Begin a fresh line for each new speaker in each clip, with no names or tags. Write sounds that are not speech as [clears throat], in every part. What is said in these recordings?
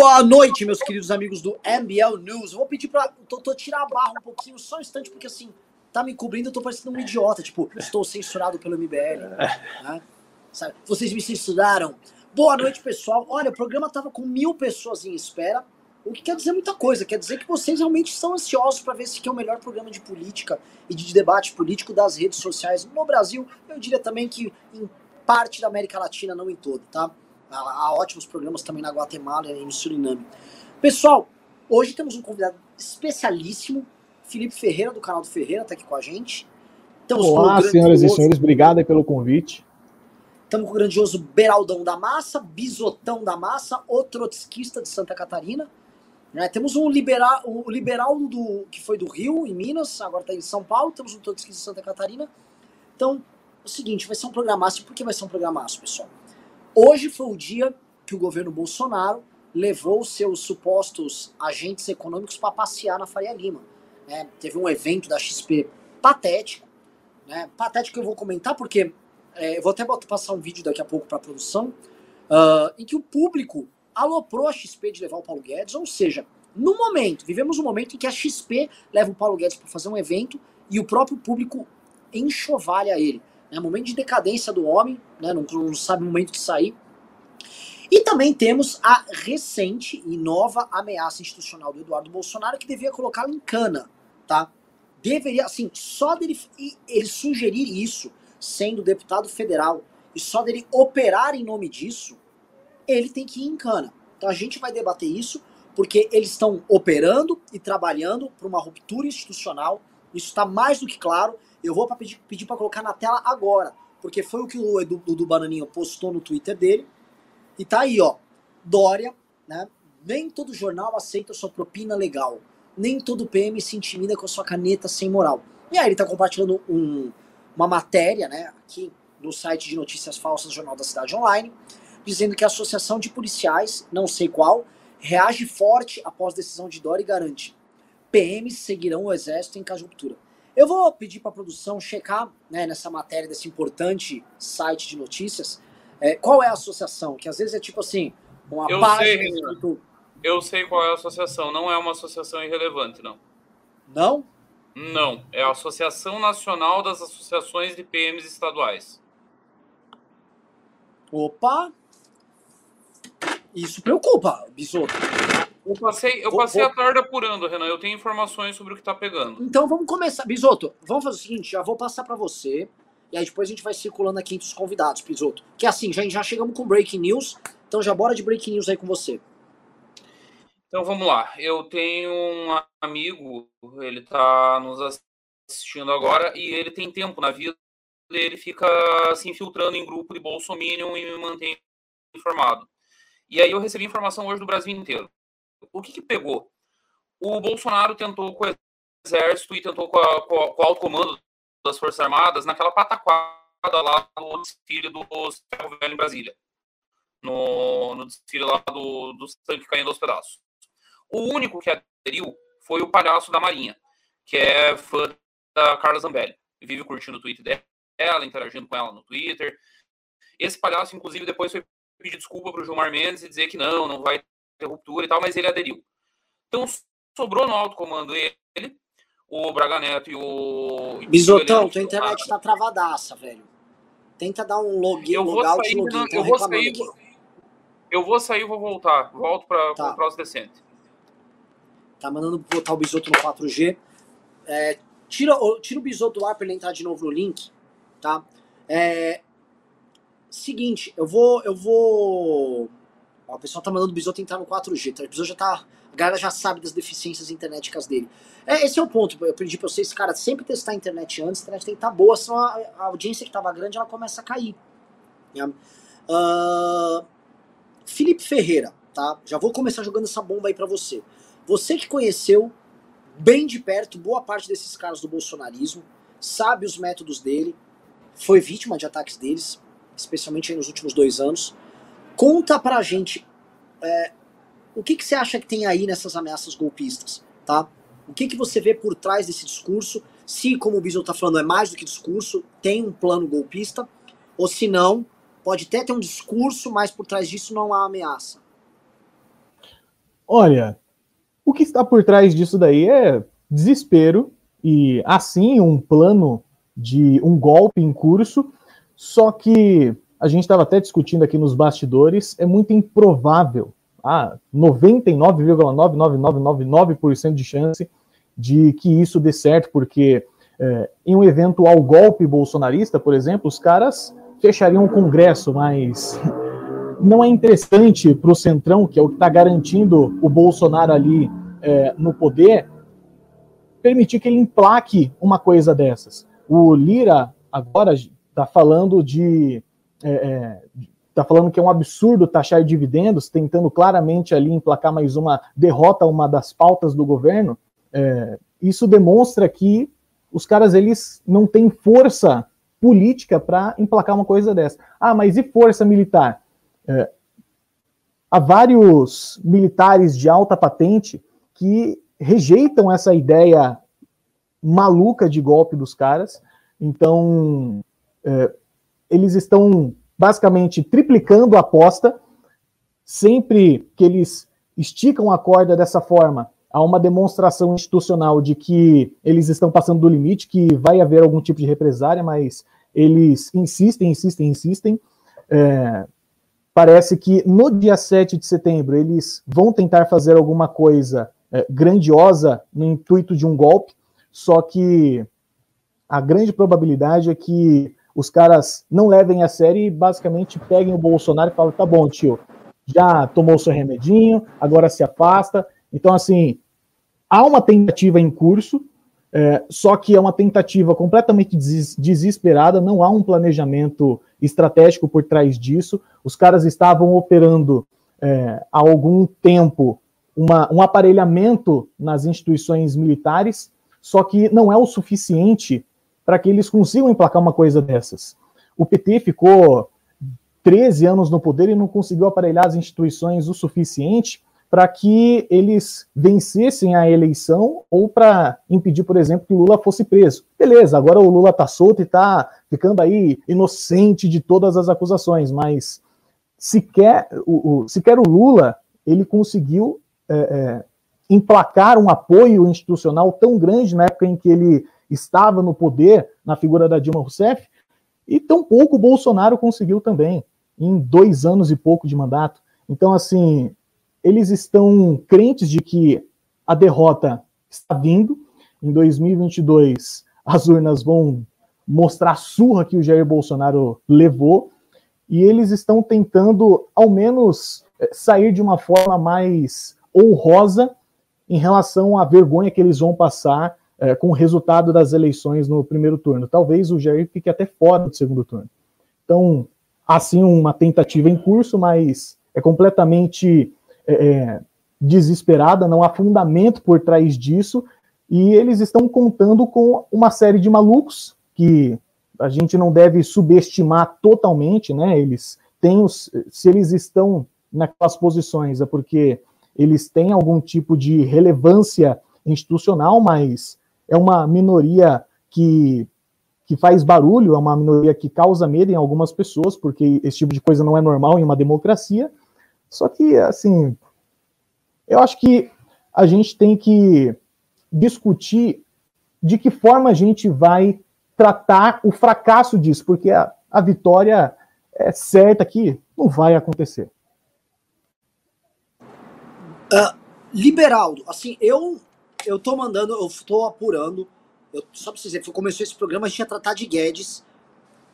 Boa noite, meus queridos amigos do MBL News. Vou pedir pra Totô tirar a barra um pouquinho, só um instante, porque assim, tá me cobrindo, eu tô parecendo um idiota. Tipo, estou censurado pelo MBL. Né? Sabe? Vocês me censuraram. Boa noite, pessoal. Olha, o programa tava com mil pessoas em espera, o que quer dizer muita coisa. Quer dizer que vocês realmente estão ansiosos para ver se é o melhor programa de política e de debate político das redes sociais no Brasil. Eu diria também que em parte da América Latina, não em todo, tá? Há ótimos programas também na Guatemala e no Suriname. Pessoal, hoje temos um convidado especialíssimo, Felipe Ferreira, do canal do Ferreira, está aqui com a gente.
Temos Olá, senhoras e senhores, obrigado pelo convite.
Estamos com o grandioso Beraldão da Massa, Bisotão da Massa, o trotskista de Santa Catarina. Né? Temos um liberal, o liberal do, que foi do Rio, em Minas, agora está em São Paulo. Temos um trotskista de Santa Catarina. Então, é o seguinte, vai ser um programaço. Por que vai ser um programaço, pessoal? Hoje foi o dia que o governo Bolsonaro levou seus supostos agentes econômicos para passear na Faria Lima. Né? Teve um evento da XP patético, né? patético eu vou comentar porque é, eu vou até passar um vídeo daqui a pouco para a produção, uh, em que o público aloprou a XP de levar o Paulo Guedes, ou seja, no momento, vivemos um momento em que a XP leva o Paulo Guedes para fazer um evento e o próprio público enxovalha ele. É um momento de decadência do homem, né? não, não sabe o momento de sair. E também temos a recente e nova ameaça institucional do Eduardo Bolsonaro, que devia colocá-lo em cana, tá? Deveria, assim, só dele ele sugerir isso, sendo deputado federal, e só dele operar em nome disso, ele tem que ir em cana. Então a gente vai debater isso, porque eles estão operando e trabalhando para uma ruptura institucional, isso está mais do que claro, eu vou pedir, pedir para colocar na tela agora, porque foi o que o Edu do Bananinho postou no Twitter dele. E tá aí, ó. Dória, né? Nem todo jornal aceita sua propina legal. Nem todo PM se intimida com sua caneta sem moral. E aí ele tá compartilhando um, uma matéria, né, aqui no site de notícias falsas Jornal da Cidade Online, dizendo que a Associação de Policiais, não sei qual, reage forte após decisão de Dória e garante PMs seguirão o exército em caso de ruptura. Eu vou pedir para a produção checar né, nessa matéria desse importante site de notícias é, qual é a associação, que às vezes é tipo assim, uma
eu página. Sei. Eu sei qual é a associação, não é uma associação irrelevante, não.
Não?
Não, é a Associação Nacional das Associações de PMs Estaduais.
Opa! Isso preocupa, Bisoto.
Eu passei, eu passei vou, a tarde apurando, Renan. Eu tenho informações sobre o que está pegando.
Então vamos começar. Bisoto, vamos fazer o seguinte: já vou passar para você. E aí depois a gente vai circulando aqui entre os convidados, Bisoto. Que assim, já, já chegamos com breaking news. Então já bora de breaking news aí com você.
Então vamos lá. Eu tenho um amigo, ele está nos assistindo agora e ele tem tempo na vida. Ele fica se infiltrando em grupo de Bolsominion e me mantém informado. E aí eu recebi informação hoje do Brasil inteiro o que, que pegou? O Bolsonaro tentou com o exército e tentou com, a, com, a, com o alto comando das Forças Armadas naquela pataquada lá no desfile do Ferro Velho em Brasília. No, no desfile lá do, dos tanques caindo aos pedaços. O único que aderiu foi o palhaço da Marinha, que é fã da Carla Zambelli. Vive curtindo o tweet dela, interagindo com ela no Twitter. Esse palhaço, inclusive, depois foi pedir desculpa para o Gilmar Mendes e dizer que não, não vai ruptura e tal, mas ele aderiu. Então sobrou no alto comando ele, o Braga Neto e o.
Bisotão, tua internet tá travadaça, velho. Tenta dar um login, eu vou
sair, login. eu vou sair, eu vou sair vou voltar. Volto para tá. o próximo decente.
Tá mandando botar o Bisoto no 4G. É, tira, tira o Bisoto do ar para ele entrar de novo no link, tá? É, seguinte, eu vou, eu vou o pessoal tá mandando o Bisoto entrar no 4G, tá? O Bisoto já tá. A galera já sabe das deficiências internéticas dele. É, esse é o ponto. Eu pedi pra vocês, cara, sempre testar a internet antes, a internet tem que estar tá boa, senão a, a, audiência que tava grande ela começa a cair. Uh, Felipe Ferreira, tá? Já vou começar jogando essa bomba aí para você. Você que conheceu bem de perto boa parte desses caras do bolsonarismo, sabe os métodos dele, foi vítima de ataques deles, especialmente nos últimos dois anos. Conta pra gente é, o que, que você acha que tem aí nessas ameaças golpistas, tá? O que, que você vê por trás desse discurso? Se, como o Biso está falando, é mais do que discurso, tem um plano golpista, ou se não, pode até ter um discurso, mas por trás disso não há ameaça.
Olha, o que está por trás disso daí é desespero e assim um plano de um golpe em curso, só que a gente estava até discutindo aqui nos bastidores, é muito improvável, ah, 99,99999% de chance de que isso dê certo, porque é, em um eventual golpe bolsonarista, por exemplo, os caras fechariam o Congresso, mas não é interessante para o Centrão, que é o que está garantindo o Bolsonaro ali é, no poder, permitir que ele emplaque uma coisa dessas. O Lira agora está falando de. É, é, está falando que é um absurdo taxar dividendos, tentando claramente ali emplacar mais uma derrota, uma das pautas do governo. É, isso demonstra que os caras eles não têm força política para emplacar uma coisa dessa. Ah, mas e força militar? É, há vários militares de alta patente que rejeitam essa ideia maluca de golpe dos caras. Então, é, eles estão basicamente triplicando a aposta. Sempre que eles esticam a corda dessa forma, há uma demonstração institucional de que eles estão passando do limite, que vai haver algum tipo de represária, mas eles insistem, insistem, insistem. É, parece que no dia 7 de setembro eles vão tentar fazer alguma coisa é, grandiosa no intuito de um golpe, só que a grande probabilidade é que os caras não levem a sério e basicamente peguem o Bolsonaro e falem: tá bom, tio, já tomou seu remedinho, agora se afasta. Então, assim, há uma tentativa em curso, é, só que é uma tentativa completamente des desesperada, não há um planejamento estratégico por trás disso. Os caras estavam operando é, há algum tempo uma, um aparelhamento nas instituições militares, só que não é o suficiente para que eles consigam emplacar uma coisa dessas. O PT ficou 13 anos no poder e não conseguiu aparelhar as instituições o suficiente para que eles vencessem a eleição ou para impedir, por exemplo, que Lula fosse preso. Beleza, agora o Lula está solto e está ficando aí inocente de todas as acusações, mas sequer o, o, sequer o Lula ele conseguiu é, é, emplacar um apoio institucional tão grande na época em que ele estava no poder, na figura da Dilma Rousseff, e tão pouco o Bolsonaro conseguiu também, em dois anos e pouco de mandato. Então, assim, eles estão crentes de que a derrota está vindo. Em 2022, as urnas vão mostrar a surra que o Jair Bolsonaro levou, e eles estão tentando, ao menos, eh, sair de uma forma mais honrosa em relação à vergonha que eles vão passar é, com o resultado das eleições no primeiro turno. Talvez o Jair fique até fora do segundo turno. Então, há sim uma tentativa em curso, mas é completamente é, é, desesperada, não há fundamento por trás disso, e eles estão contando com uma série de malucos que a gente não deve subestimar totalmente, né? Eles têm os, se eles estão naquelas posições é porque eles têm algum tipo de relevância institucional, mas é uma minoria que, que faz barulho, é uma minoria que causa medo em algumas pessoas, porque esse tipo de coisa não é normal em uma democracia. Só que, assim, eu acho que a gente tem que discutir de que forma a gente vai tratar o fracasso disso, porque a, a vitória é certa que não vai acontecer.
Uh, Liberaldo, assim, eu eu tô mandando, eu tô apurando, eu, só pra vocês verem, começou esse programa, a gente ia tratar de Guedes,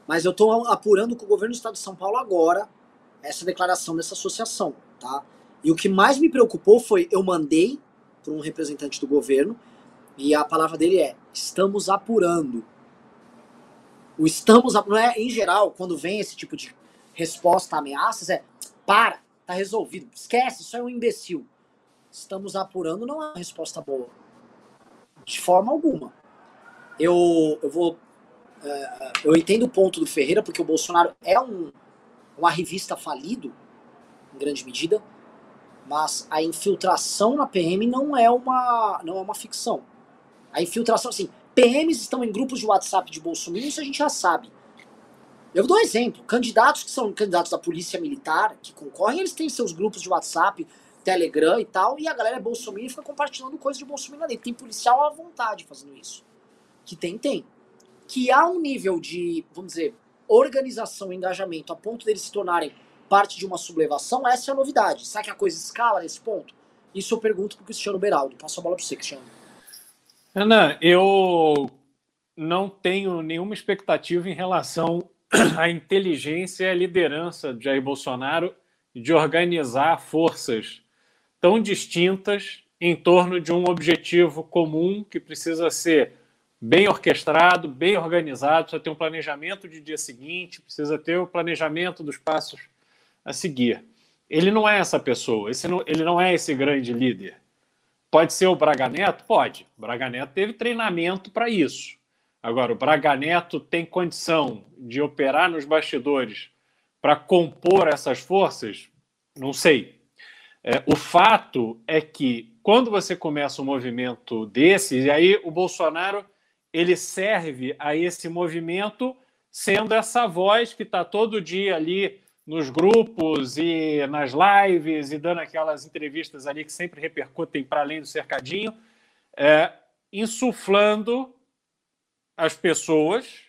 mas eu tô apurando com o governo do estado de São Paulo agora essa declaração dessa associação, tá? E o que mais me preocupou foi, eu mandei para um representante do governo, e a palavra dele é, estamos apurando. O estamos, não é, em geral, quando vem esse tipo de resposta a ameaças, é, para, tá resolvido, esquece, isso é um imbecil estamos apurando não é uma resposta boa. De forma alguma. Eu, eu vou. É, eu entendo o ponto do Ferreira, porque o Bolsonaro é um, uma revista falido, em grande medida, mas a infiltração na PM não é uma, não é uma ficção. A infiltração, assim, PMs estão em grupos de WhatsApp de Bolsonaro, isso a gente já sabe. Eu dou um exemplo. Candidatos que são candidatos da polícia militar, que concorrem, eles têm seus grupos de WhatsApp, Telegram e tal, e a galera é bolsominion e fica compartilhando coisas de bolsominion ali. Tem policial à vontade fazendo isso. Que tem, tem. Que há um nível de, vamos dizer, organização e engajamento a ponto deles se tornarem parte de uma sublevação, essa é a novidade. Será que a coisa escala nesse ponto? Isso eu pergunto para o Cristiano Beraldo. Passo a bola para você, Cristiano.
Ana, eu não tenho nenhuma expectativa em relação à inteligência e à liderança de Jair Bolsonaro de organizar forças tão distintas em torno de um objetivo comum que precisa ser bem orquestrado, bem organizado, precisa ter um planejamento de dia seguinte, precisa ter o planejamento dos passos a seguir. Ele não é essa pessoa, não, ele não é esse grande líder. Pode ser o Braga Neto? Pode. O Braga Neto teve treinamento para isso. Agora, o Braga Neto tem condição de operar nos bastidores para compor essas forças? Não sei. É, o fato é que quando você começa um movimento desses, e aí o Bolsonaro ele serve a esse movimento sendo essa voz que está todo dia ali nos grupos e nas lives e dando aquelas entrevistas ali que sempre repercutem para além do cercadinho, é, insuflando as pessoas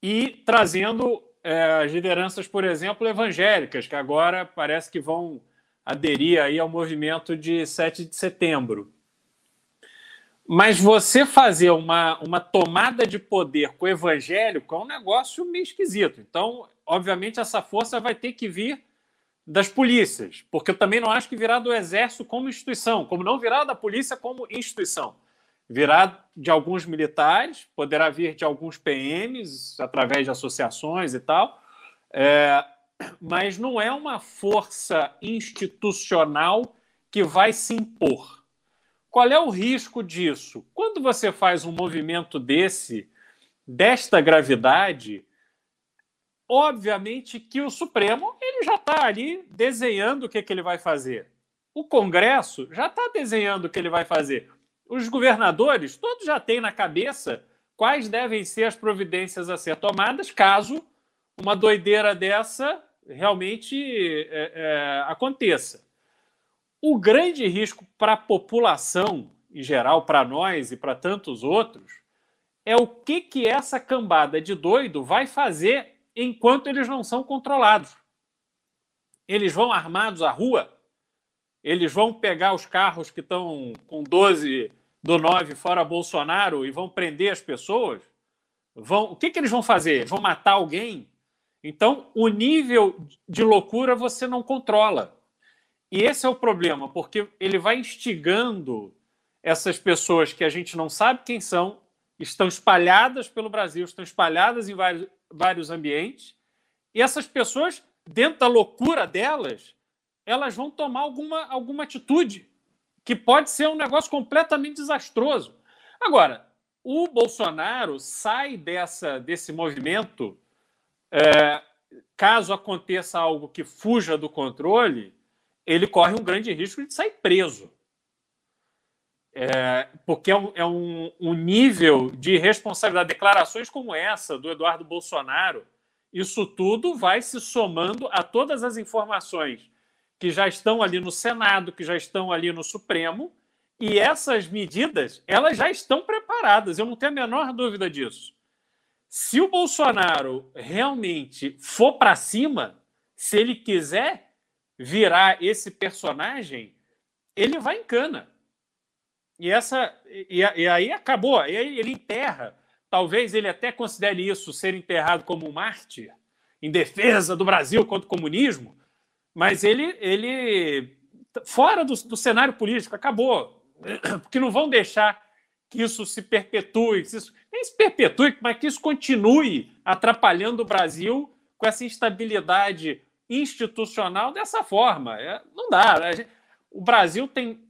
e trazendo é, as lideranças, por exemplo, evangélicas, que agora parece que vão aderir aí ao movimento de 7 de setembro. Mas você fazer uma, uma tomada de poder com o evangélico é um negócio meio esquisito. Então, obviamente, essa força vai ter que vir das polícias, porque eu também não acho que virá do exército como instituição, como não virá da polícia como instituição. Virá de alguns militares, poderá vir de alguns PMs, através de associações e tal, é, mas não é uma força institucional que vai se impor. Qual é o risco disso? Quando você faz um movimento desse, desta gravidade, obviamente que o Supremo ele já está ali desenhando o que, que ele vai fazer. O Congresso já está desenhando o que ele vai fazer. Os governadores, todos já têm na cabeça quais devem ser as providências a ser tomadas caso uma doideira dessa realmente é, é, aconteça. O grande risco para a população em geral, para nós e para tantos outros, é o que, que essa cambada de doido vai fazer enquanto eles não são controlados. Eles vão armados à rua, eles vão pegar os carros que estão com 12 do 9 fora Bolsonaro e vão prender as pessoas. Vão, o que, que eles vão fazer? Vão matar alguém? Então, o nível de loucura você não controla. E esse é o problema, porque ele vai instigando essas pessoas que a gente não sabe quem são, estão espalhadas pelo Brasil, estão espalhadas em vários, vários ambientes, e essas pessoas, dentro da loucura delas, elas vão tomar alguma, alguma atitude que pode ser um negócio completamente desastroso. Agora, o Bolsonaro sai dessa, desse movimento, é, caso aconteça algo que fuja do controle, ele corre um grande risco de sair preso. É, porque é, um, é um, um, nível de responsabilidade. Declarações como essa do Eduardo Bolsonaro, isso tudo vai se somando a todas as informações que já estão ali no Senado, que já estão ali no Supremo, e essas medidas elas já estão preparadas. Eu não tenho a menor dúvida disso. Se o Bolsonaro realmente for para cima, se ele quiser virar esse personagem, ele vai em cana e, essa, e, e aí acabou. E aí ele enterra. Talvez ele até considere isso ser enterrado como um mártir, em defesa do Brasil contra o comunismo, mas ele, ele fora do, do cenário político, acabou. [clears throat] Porque não vão deixar que isso se perpetue, que isso, nem se perpetue, mas que isso continue atrapalhando o Brasil com essa instabilidade institucional dessa forma. É, não dá. O Brasil tem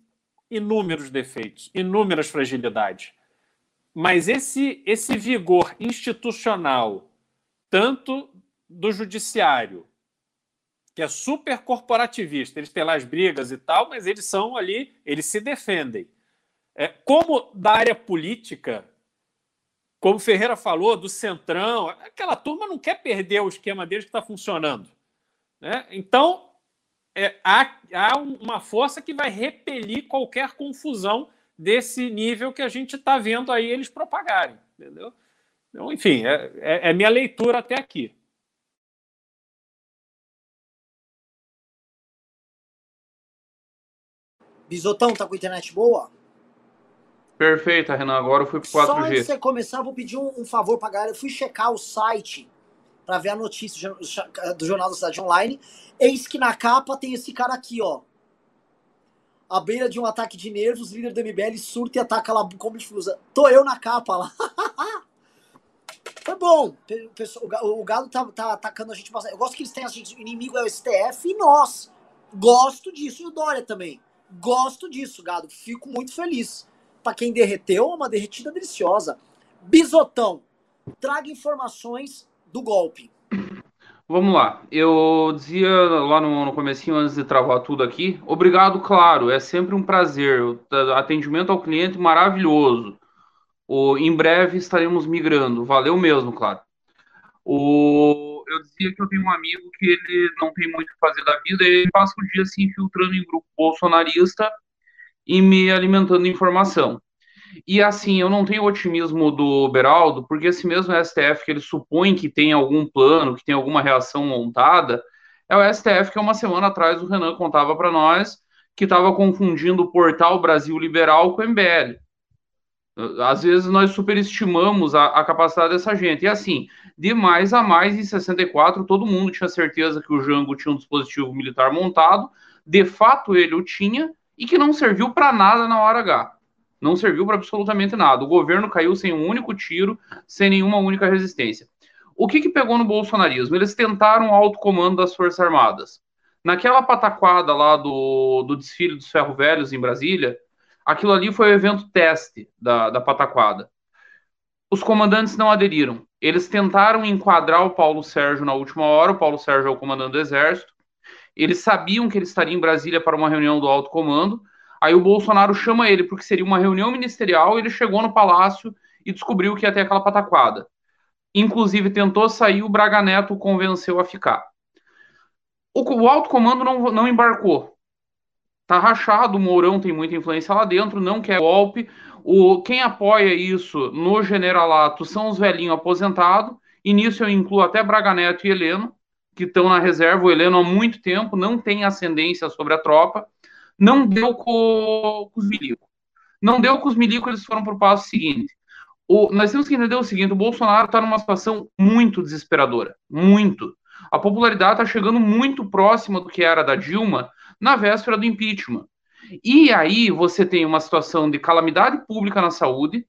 inúmeros defeitos, inúmeras fragilidades. Mas esse, esse vigor institucional, tanto do judiciário, que é super corporativista, eles têm lá as brigas e tal, mas eles são ali, eles se defendem. É, como da área política, como Ferreira falou, do Centrão, aquela turma não quer perder o esquema deles que está funcionando. Né? Então, é, há, há uma força que vai repelir qualquer confusão desse nível que a gente está vendo aí eles propagarem, entendeu? Então, enfim, é, é, é minha leitura até aqui.
Bisotão, tá com internet boa?
Perfeita, Renan. Agora eu fui pro 4G. Só
antes de você começar, vou pedir um, um favor pra galera. Eu fui checar o site para ver a notícia do Jornal da Cidade Online. Eis que na capa tem esse cara aqui, ó. À beira de um ataque de nervos, líder do MBL surta e ataca lá como difusa. Tô eu na capa lá. [laughs] Foi bom. O Galo tá, tá, atacando a gente bastante. Eu gosto que eles têm a gente. O inimigo é o STF e nós. Gosto disso. E o Dória também. Gosto disso, Gado. Fico muito feliz. Para quem derreteu, uma derretida deliciosa. Bisotão, traga informações do golpe.
Vamos lá. Eu dizia lá no, no comecinho, antes de travar tudo aqui, obrigado, claro, é sempre um prazer. O atendimento ao cliente maravilhoso. O, em breve estaremos migrando. Valeu mesmo, claro. O, eu dizia que eu tenho um amigo que ele não tem muito o que fazer da vida, ele passa o dia se infiltrando em grupo bolsonarista e me alimentando de informação. E assim, eu não tenho otimismo do Beraldo, porque esse mesmo STF que ele supõe que tem algum plano, que tem alguma reação montada, é o STF que uma semana atrás o Renan contava para nós que estava confundindo o portal Brasil Liberal com o MBL. Às vezes nós superestimamos a, a, capacidade dessa gente. E assim, de mais a mais, em 64, todo mundo tinha certeza que o Jango tinha um dispositivo militar montado. De fato, ele o tinha e que não serviu para nada na hora H não serviu para absolutamente nada. O governo caiu sem um único tiro, sem nenhuma única resistência. O que, que pegou no bolsonarismo? Eles tentaram o alto comando das Forças Armadas. Naquela pataquada lá do, do desfile dos ferro velhos em Brasília, aquilo ali foi o evento teste da, da pataquada. Os comandantes não aderiram. Eles tentaram enquadrar o Paulo Sérgio na última hora. O Paulo Sérgio é o comandante do Exército. Eles sabiam que ele estaria em Brasília para uma reunião do alto comando Aí o Bolsonaro chama ele porque seria uma reunião ministerial. Ele chegou no palácio e descobriu que ia ter aquela pataquada. Inclusive tentou sair, o Braga Neto o convenceu a ficar. O, o alto comando não, não embarcou. Tá rachado, o Mourão tem muita influência lá dentro, não quer golpe. O, quem apoia isso no generalato são os velhinhos aposentados, e nisso eu incluo até Braga Neto e Heleno, que estão na reserva. O Heleno há muito tempo não tem ascendência sobre a tropa. Não deu com, com os milicos. Não deu com os milicos, eles foram para o passo seguinte. O, nós temos que entender o seguinte: o Bolsonaro está numa situação muito desesperadora. Muito. A popularidade está chegando muito próxima do que era da Dilma na véspera do impeachment. E aí você tem uma situação de calamidade pública na saúde,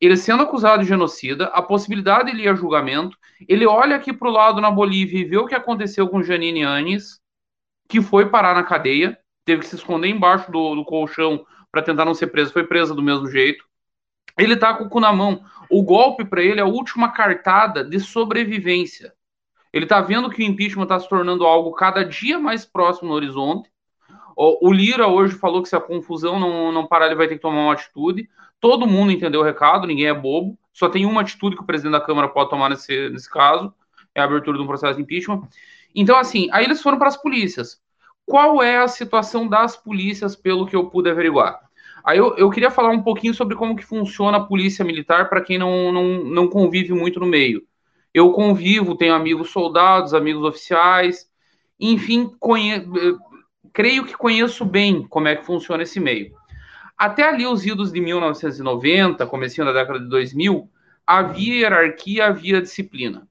ele sendo acusado de genocida, a possibilidade de ir a julgamento, ele olha aqui para o lado na Bolívia e vê o que aconteceu com Janine Anes, que foi parar na cadeia, teve que se esconder embaixo do, do colchão para tentar não ser preso, foi presa do mesmo jeito. Ele tá com o cu na mão. O golpe para ele é a última cartada de sobrevivência. Ele tá vendo que o impeachment está se tornando algo cada dia mais próximo no horizonte. O Lira hoje falou que se a confusão não, não parar, ele vai ter que tomar uma atitude. Todo mundo entendeu o recado, ninguém é bobo. Só tem uma atitude que o presidente da Câmara pode tomar nesse, nesse caso: é a abertura de um processo de impeachment. Então, assim, aí eles foram para as polícias qual é a situação das polícias, pelo que eu pude averiguar. Aí eu, eu queria falar um pouquinho sobre como que funciona a polícia militar para quem não, não, não convive muito no meio. Eu convivo, tenho amigos soldados, amigos oficiais, enfim, conhe... creio que conheço bem como é que funciona esse meio. Até ali os idos de 1990, comecinho da década de 2000, havia hierarquia, havia disciplina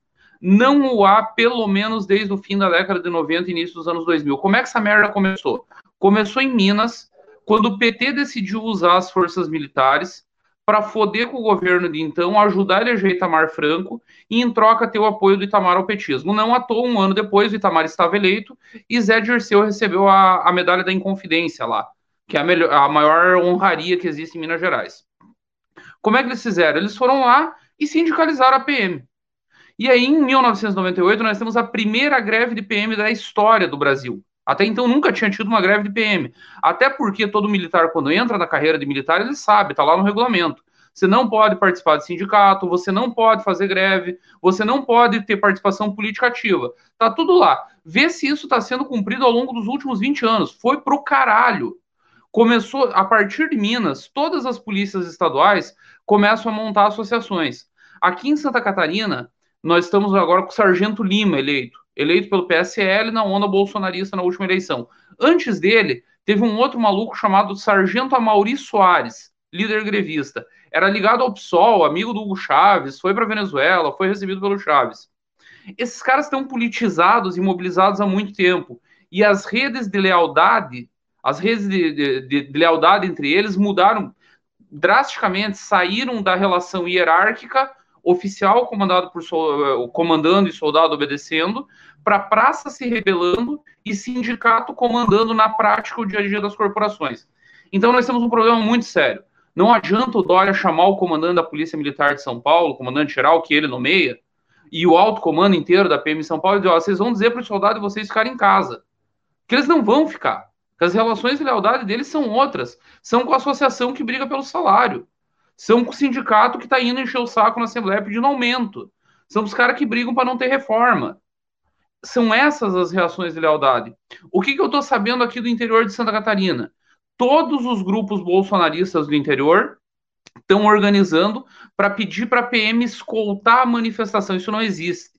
não o há, pelo menos desde o fim da década de 90 e início dos anos 2000. Como é que essa merda começou? Começou em Minas, quando o PT decidiu usar as forças militares para foder com o governo de então, ajudar a eleger Itamar Franco e, em troca, ter o apoio do Itamar ao petismo. Não à toa, um ano depois, o Itamar estava eleito e Zé Dirceu recebeu a, a medalha da Inconfidência lá, que é a, melhor, a maior honraria que existe em Minas Gerais. Como é que eles fizeram? Eles foram lá e sindicalizaram a PM. E aí, em 1998, nós temos a primeira greve de PM da história do Brasil. Até então nunca tinha tido uma greve de PM. Até porque todo militar, quando entra na carreira de militar, ele sabe, está lá no regulamento. Você não pode participar de sindicato, você não pode fazer greve, você não pode ter participação política ativa. Tá tudo lá. Vê se isso está sendo cumprido ao longo dos últimos 20 anos. Foi pro caralho. Começou, a partir de Minas, todas as polícias estaduais começam a montar associações. Aqui em Santa Catarina, nós estamos agora com o Sargento Lima eleito, eleito pelo PSL na onda bolsonarista na última eleição. Antes dele, teve um outro maluco chamado Sargento Amaury Soares, líder grevista. Era ligado ao PSOL, amigo do Hugo Chaves, foi para Venezuela, foi recebido pelo Chaves. Esses caras estão politizados e mobilizados há muito tempo. E as redes de lealdade, as redes de, de, de, de lealdade entre eles mudaram drasticamente, saíram da relação hierárquica oficial comandado por comandando e soldado obedecendo, para praça se rebelando e sindicato comandando na prática o dia a dia das corporações. Então nós temos um problema muito sério. Não adianta o Dória chamar o comandante da Polícia Militar de São Paulo, comandante geral que ele nomeia, e o alto comando inteiro da PM São Paulo, dizer, ó, vocês vão dizer para os soldados vocês ficarem em casa. Que eles não vão ficar. Porque as relações de lealdade deles são outras. São com a associação que briga pelo salário. São com o sindicato que está indo encher o saco na Assembleia pedindo aumento. São os caras que brigam para não ter reforma. São essas as reações de lealdade. O que, que eu estou sabendo aqui do interior de Santa Catarina? Todos os grupos bolsonaristas do interior estão organizando para pedir para a PM escoltar a manifestação. Isso não existe.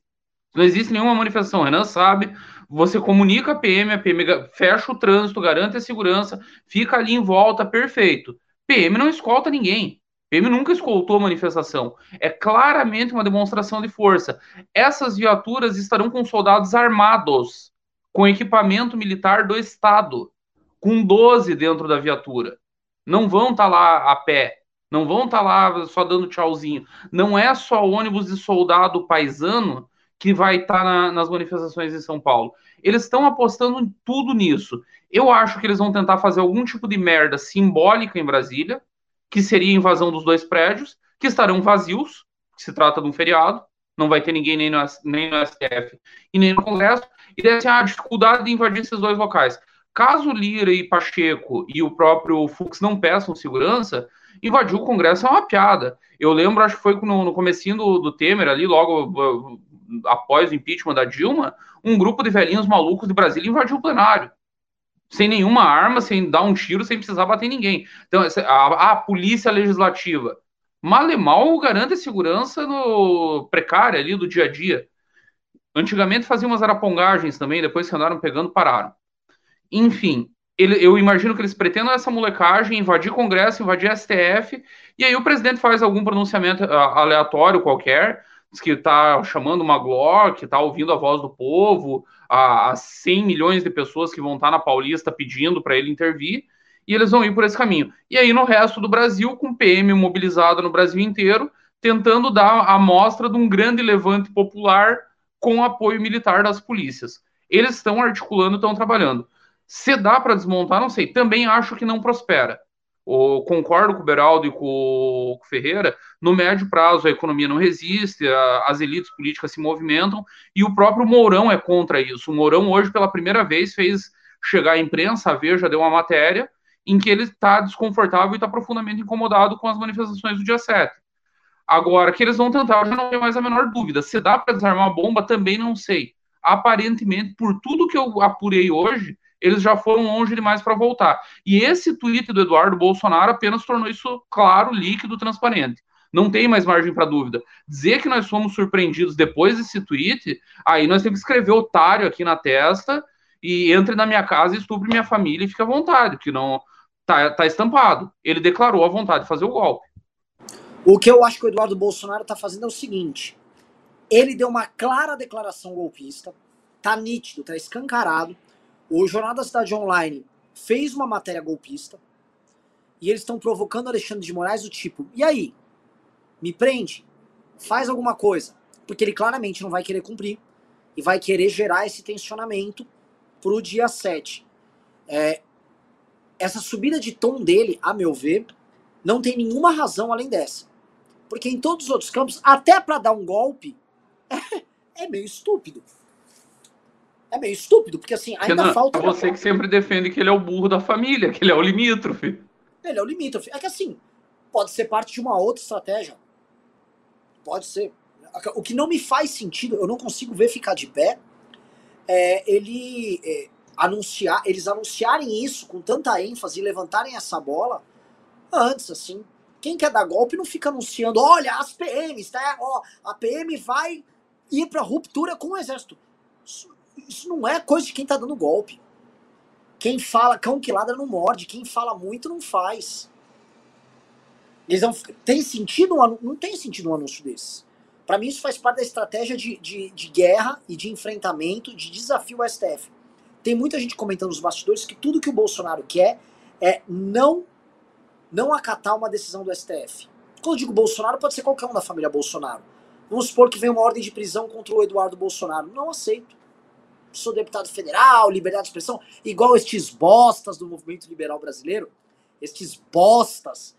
Não existe nenhuma manifestação. O Renan sabe. Você comunica a PM, a PM fecha o trânsito, garante a segurança, fica ali em volta, perfeito. PM não escolta ninguém. PM nunca escoltou a manifestação. É claramente uma demonstração de força. Essas viaturas estarão com soldados armados, com equipamento militar do Estado, com 12 dentro da viatura. Não vão estar tá lá a pé. Não vão estar tá lá só dando tchauzinho. Não é só ônibus de soldado paisano que vai estar tá na, nas manifestações em São Paulo. Eles estão apostando em tudo nisso. Eu acho que eles vão tentar fazer algum tipo de merda simbólica em Brasília, que seria a invasão dos dois prédios, que estarão vazios, que se trata de um feriado, não vai ter ninguém nem no, nem no STF e nem no Congresso, e deve ser a dificuldade de invadir esses dois locais. Caso Lira e Pacheco e o próprio Fux não peçam segurança, invadir o Congresso é uma piada. Eu lembro, acho que foi no, no comecinho do, do Temer, ali, logo após o impeachment da Dilma, um grupo de velhinhos malucos de Brasília invadiu o plenário. Sem nenhuma arma, sem dar um tiro, sem precisar bater ninguém. Então, a, a polícia legislativa, mal e mal, garante a segurança no precária ali do dia a dia. Antigamente faziam umas arapongagens também, depois que andaram pegando, pararam. Enfim, ele, eu imagino que eles pretendam essa molecagem, invadir Congresso, invadir STF, e aí o presidente faz algum pronunciamento uh, aleatório qualquer, que está chamando uma Glock, está ouvindo a voz do povo, a, a 100 milhões de pessoas que vão estar tá na Paulista pedindo para ele intervir, e eles vão ir por esse caminho. E aí no resto do Brasil, com PM mobilizado no Brasil inteiro, tentando dar a mostra de um grande levante popular com apoio militar das polícias. Eles estão articulando, estão trabalhando. Se dá para desmontar, não sei. Também acho que não prospera. O, concordo com o Beraldo e com o, Ferreira, no médio prazo a economia não resiste, a, as elites políticas se movimentam e o próprio Mourão é contra isso. O Mourão hoje, pela primeira vez, fez chegar à imprensa, a Veja deu uma matéria em que ele está desconfortável e está profundamente incomodado com as manifestações do dia 7. Agora, que eles vão tentar, eu já não tenho mais a menor dúvida. Se dá para desarmar a bomba, também não sei. Aparentemente, por tudo que eu apurei hoje, eles já foram longe demais para voltar. E esse tweet do Eduardo Bolsonaro apenas tornou isso claro, líquido, transparente. Não tem mais margem para dúvida. Dizer que nós fomos surpreendidos depois desse tweet, aí nós temos que escrever otário aqui na testa e entre na minha casa, estupre minha família e fique à vontade, que não tá, tá estampado. Ele declarou a vontade de fazer o golpe.
O que eu acho que o Eduardo Bolsonaro está fazendo é o seguinte: ele deu uma clara declaração golpista, tá nítido, tá escancarado. O Jornal da Cidade Online fez uma matéria golpista e eles estão provocando Alexandre de Moraes do tipo, e aí? Me prende? Faz alguma coisa. Porque ele claramente não vai querer cumprir e vai querer gerar esse tensionamento pro dia 7. É, essa subida de tom dele, a meu ver, não tem nenhuma razão além dessa. Porque em todos os outros campos, até para dar um golpe, é, [laughs] é meio estúpido é meio estúpido, porque assim, ainda
não,
falta.
É você que sempre defende que ele é o burro da família, que ele é o limítrofe.
Ele é o limítrofe. É que assim, pode ser parte de uma outra estratégia. Pode ser. O que não me faz sentido, eu não consigo ver ficar de pé, é, ele é, anunciar, eles anunciarem isso com tanta ênfase e levantarem essa bola antes, assim. Quem quer dar golpe não fica anunciando, olha, as PMs, tá? Ó, a PM vai ir pra ruptura com o exército. Isso, não é coisa de quem tá dando golpe. Quem fala, cão que ladra não morde, quem fala muito não faz. Eles não, tem sentido um, não tem sentido um anúncio desse. Para mim, isso faz parte da estratégia de, de, de, guerra e de enfrentamento, de desafio ao STF. Tem muita gente comentando nos bastidores que tudo que o Bolsonaro quer é não, não acatar uma decisão do STF. Quando eu digo Bolsonaro, pode ser qualquer um da família Bolsonaro. Vamos supor que vem uma ordem de prisão contra o Eduardo Bolsonaro. Não aceito. Sou deputado federal, liberdade de expressão, igual estes bostas do movimento liberal brasileiro, estes bostas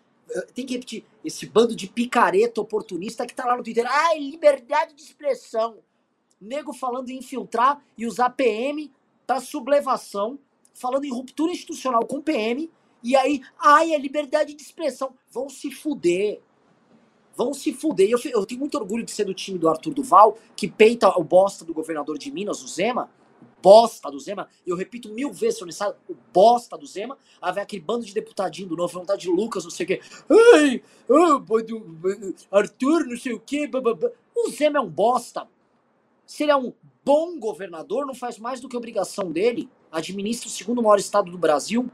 tem que repetir, esse bando de picareta oportunista que tá lá no Twitter, ai, liberdade de expressão. Nego falando em infiltrar e usar PM para sublevação, falando em ruptura institucional com PM, e aí, ai, é liberdade de expressão. Vão se fuder. Vão se fuder. Eu, eu tenho muito orgulho de ser do time do Arthur Duval, que peita o bosta do governador de Minas, o Zema, bosta do Zema, eu repito mil vezes, necessário, o bosta do Zema, aí vai aquele bando de deputadinho do novo, vontade de Lucas, não sei o quê. Ai, oh, Arthur, não sei o quê. O Zema é um bosta. Se ele é um bom governador, não faz mais do que obrigação dele, administra o segundo maior estado do Brasil,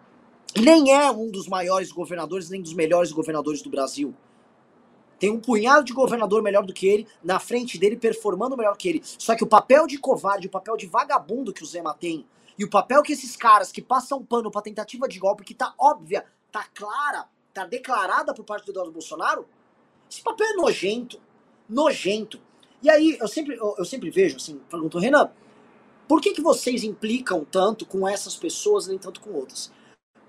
nem é um dos maiores governadores, nem dos melhores governadores do Brasil. Tem um punhado de governador melhor do que ele, na frente dele, performando melhor que ele. Só que o papel de covarde, o papel de vagabundo que o Zema tem, e o papel que esses caras que passam pano pra tentativa de golpe, que tá óbvia, tá clara, tá declarada por parte do Eduardo Bolsonaro, esse papel é nojento. Nojento. E aí, eu sempre, eu, eu sempre vejo, assim, pergunto, Renan, por que, que vocês implicam tanto com essas pessoas, nem tanto com outras?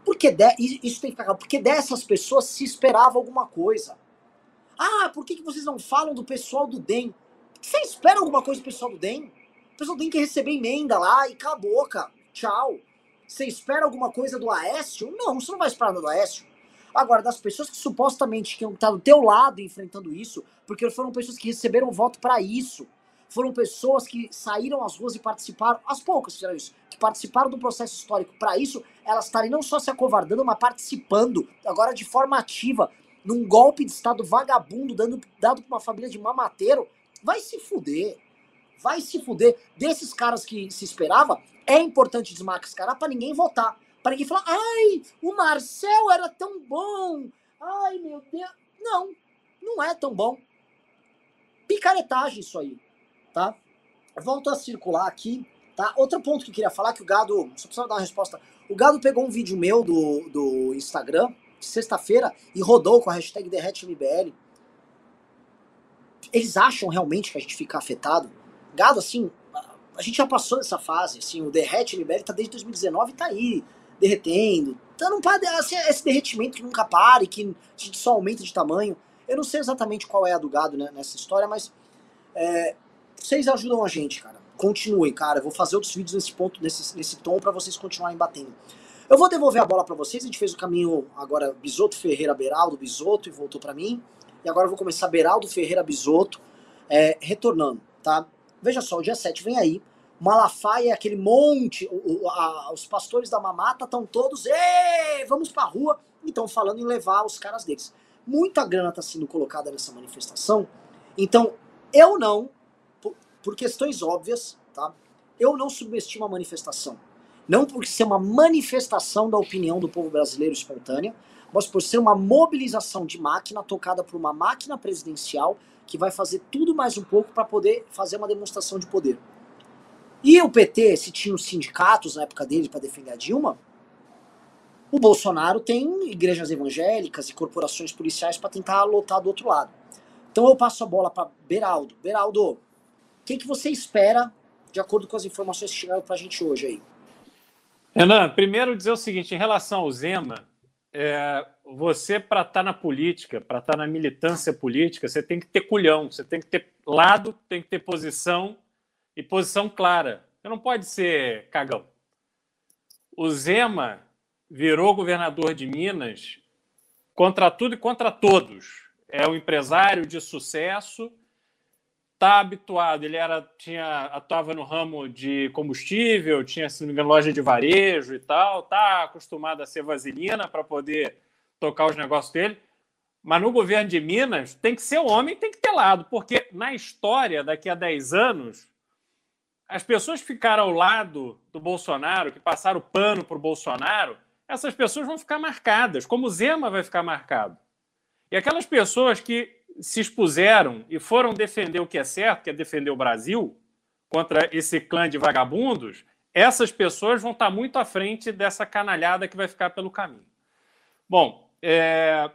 Porque de, isso tem que ficar porque dessas pessoas se esperava alguma coisa. Ah, por que, que vocês não falam do pessoal do DEM? Você espera alguma coisa do pessoal do DEM? O pessoal tem que receber emenda lá e cala a boca. Tchau. Você espera alguma coisa do Aécio? Não, você não vai esperar nada do Aécio. Agora, das pessoas que supostamente tinham estar do teu lado enfrentando isso, porque foram pessoas que receberam voto para isso, foram pessoas que saíram às ruas e participaram, as poucas fizeram isso, que participaram do processo histórico para isso, elas estarem não só se acovardando, mas participando, agora de forma ativa, num golpe de Estado vagabundo dando, dado pra uma família de mamateiro, vai se fuder. Vai se fuder. Desses caras que se esperava, é importante desmascarar para ninguém votar. Para ninguém falar, ai, o Marcel era tão bom. Ai, meu Deus. Não, não é tão bom. Picaretagem isso aí, tá? Volto a circular aqui, tá? Outro ponto que eu queria falar, que o Gado, só precisava dar uma resposta. O Gado pegou um vídeo meu do, do Instagram, sexta-feira e rodou com a hashtag DerreteMBL. Eles acham realmente que a gente fica afetado? Gado, assim, a gente já passou dessa fase, assim, o Derrete tá desde 2019 e tá aí, derretendo. Então não para, assim, esse derretimento que nunca para e que só aumenta de tamanho. Eu não sei exatamente qual é a do gado né, nessa história, mas é, vocês ajudam a gente, cara. Continuem, cara. Eu vou fazer outros vídeos nesse ponto, nesse, nesse tom, para vocês continuarem batendo. Eu vou devolver a bola para vocês. A gente fez o caminho agora Bisoto Ferreira Beraldo Bisoto e voltou para mim. E agora eu vou começar Beraldo Ferreira Bisoto é, retornando, tá? Veja só, o dia 7 vem aí. Malafaia é aquele monte, o, a, os pastores da mamata estão todos, Ei, vamos pra rua, e estão falando em levar os caras deles. Muita grana está sendo colocada nessa manifestação, então eu não, por, por questões óbvias, tá? Eu não subestimo a manifestação. Não por ser uma manifestação da opinião do povo brasileiro espontânea, mas por ser uma mobilização de máquina tocada por uma máquina presidencial que vai fazer tudo mais um pouco para poder fazer uma demonstração de poder. E o PT, se tinha os sindicatos na época dele para defender a Dilma, o Bolsonaro tem igrejas evangélicas e corporações policiais para tentar lotar do outro lado. Então eu passo a bola para Beraldo. Beraldo, o que, que você espera, de acordo com as informações que chegaram para a gente hoje aí?
Renan, primeiro dizer o seguinte, em relação ao Zema, é, você, para estar tá na política, para estar tá na militância política, você tem que ter culhão, você tem que ter lado, tem que ter posição e posição clara. Você não pode ser cagão. O Zema virou governador de Minas contra tudo e contra todos. É um empresário de sucesso, está habituado, ele era tinha atuava no ramo de combustível, tinha se não me engano loja de varejo e tal, tá acostumado a ser vaselina para poder tocar os negócios dele. Mas no governo de Minas tem que ser homem, tem que ter lado, porque na história daqui a 10 anos as pessoas que ficaram ao lado do Bolsonaro, que passaram pano para o Bolsonaro, essas pessoas vão ficar marcadas, como Zema vai ficar marcado. E aquelas pessoas que se expuseram e foram defender o que é certo, que é defender o Brasil, contra esse clã de vagabundos, essas pessoas vão estar muito à frente dessa canalhada que vai ficar pelo caminho. Bom, é...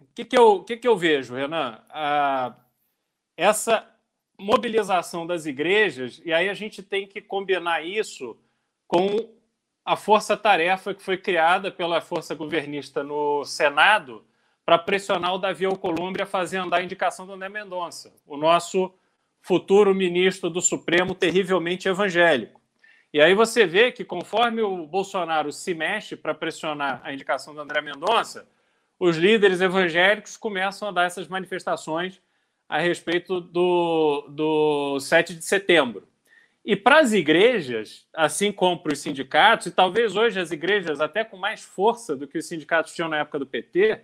o que, que, eu, que, que eu vejo, Renan? Essa mobilização das igrejas, e aí a gente tem que combinar isso com a força-tarefa que foi criada pela força governista no Senado para pressionar o Davi Alcolumbre a fazer andar a indicação do André Mendonça, o nosso futuro ministro do Supremo terrivelmente evangélico. E aí você vê que conforme o Bolsonaro se mexe para pressionar a indicação do André Mendonça, os líderes evangélicos começam a dar essas manifestações a respeito do, do 7 de setembro. E para as igrejas, assim como para os sindicatos, e talvez hoje as igrejas até com mais força do que os sindicatos tinham na época do PT,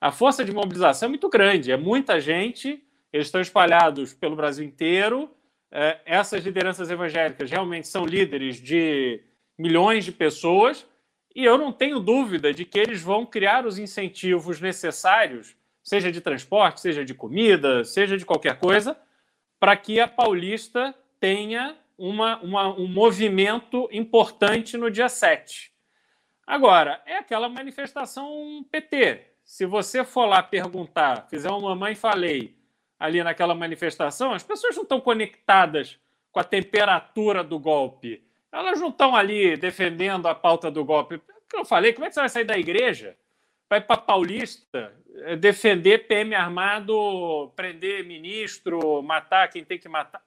a força de mobilização é muito grande, é muita gente, eles estão espalhados pelo Brasil inteiro. É, essas lideranças evangélicas realmente são líderes de milhões de pessoas, e eu não tenho dúvida de que eles vão criar os incentivos necessários, seja de transporte, seja de comida, seja de qualquer coisa, para que a Paulista tenha uma, uma, um movimento importante no dia 7. Agora, é aquela manifestação PT se você for lá perguntar, fizer uma mamãe falei ali naquela manifestação, as pessoas não estão conectadas com a temperatura do golpe. Elas não estão ali defendendo a pauta do golpe. eu falei, como é que você vai sair da igreja? Vai para Paulista eh, defender PM armado, prender ministro, matar quem tem que matar.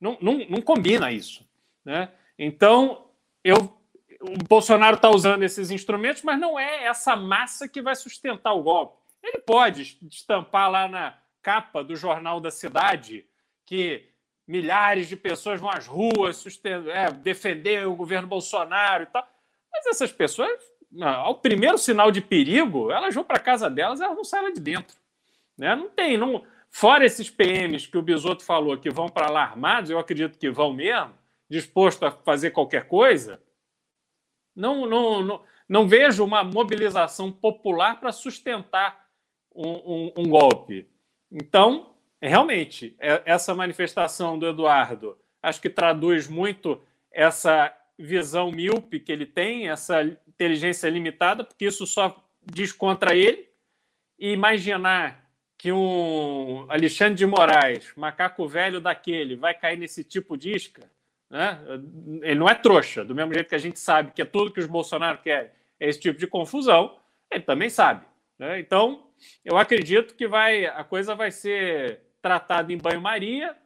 Não, não, não combina isso. Né? Então, eu o Bolsonaro está usando esses instrumentos, mas não é essa massa que vai sustentar o golpe. Ele pode estampar lá na capa do Jornal da Cidade que milhares de pessoas vão às ruas é, defender o governo Bolsonaro e tal. Mas essas pessoas, ao primeiro sinal de perigo, elas vão para casa delas, elas não saem lá de dentro. Né? Não tem, não. Fora esses PMs que o Bisoto falou que vão para lá armados, eu acredito que vão mesmo, disposto a fazer qualquer coisa não, não, não, não vejo uma mobilização popular para sustentar um, um, um, golpe. Então, realmente, é, essa manifestação do Eduardo acho que traduz muito essa visão míope que ele tem, essa inteligência limitada, porque isso só diz contra ele. E imaginar que um Alexandre de Moraes, macaco velho daquele, vai cair nesse tipo de isca, né? Ele não é trouxa, do mesmo jeito que a gente sabe que é tudo que os Bolsonaro querem é esse tipo de confusão, ele também sabe. Né? Então, eu acredito que vai, a coisa vai ser tratada em banho-maria.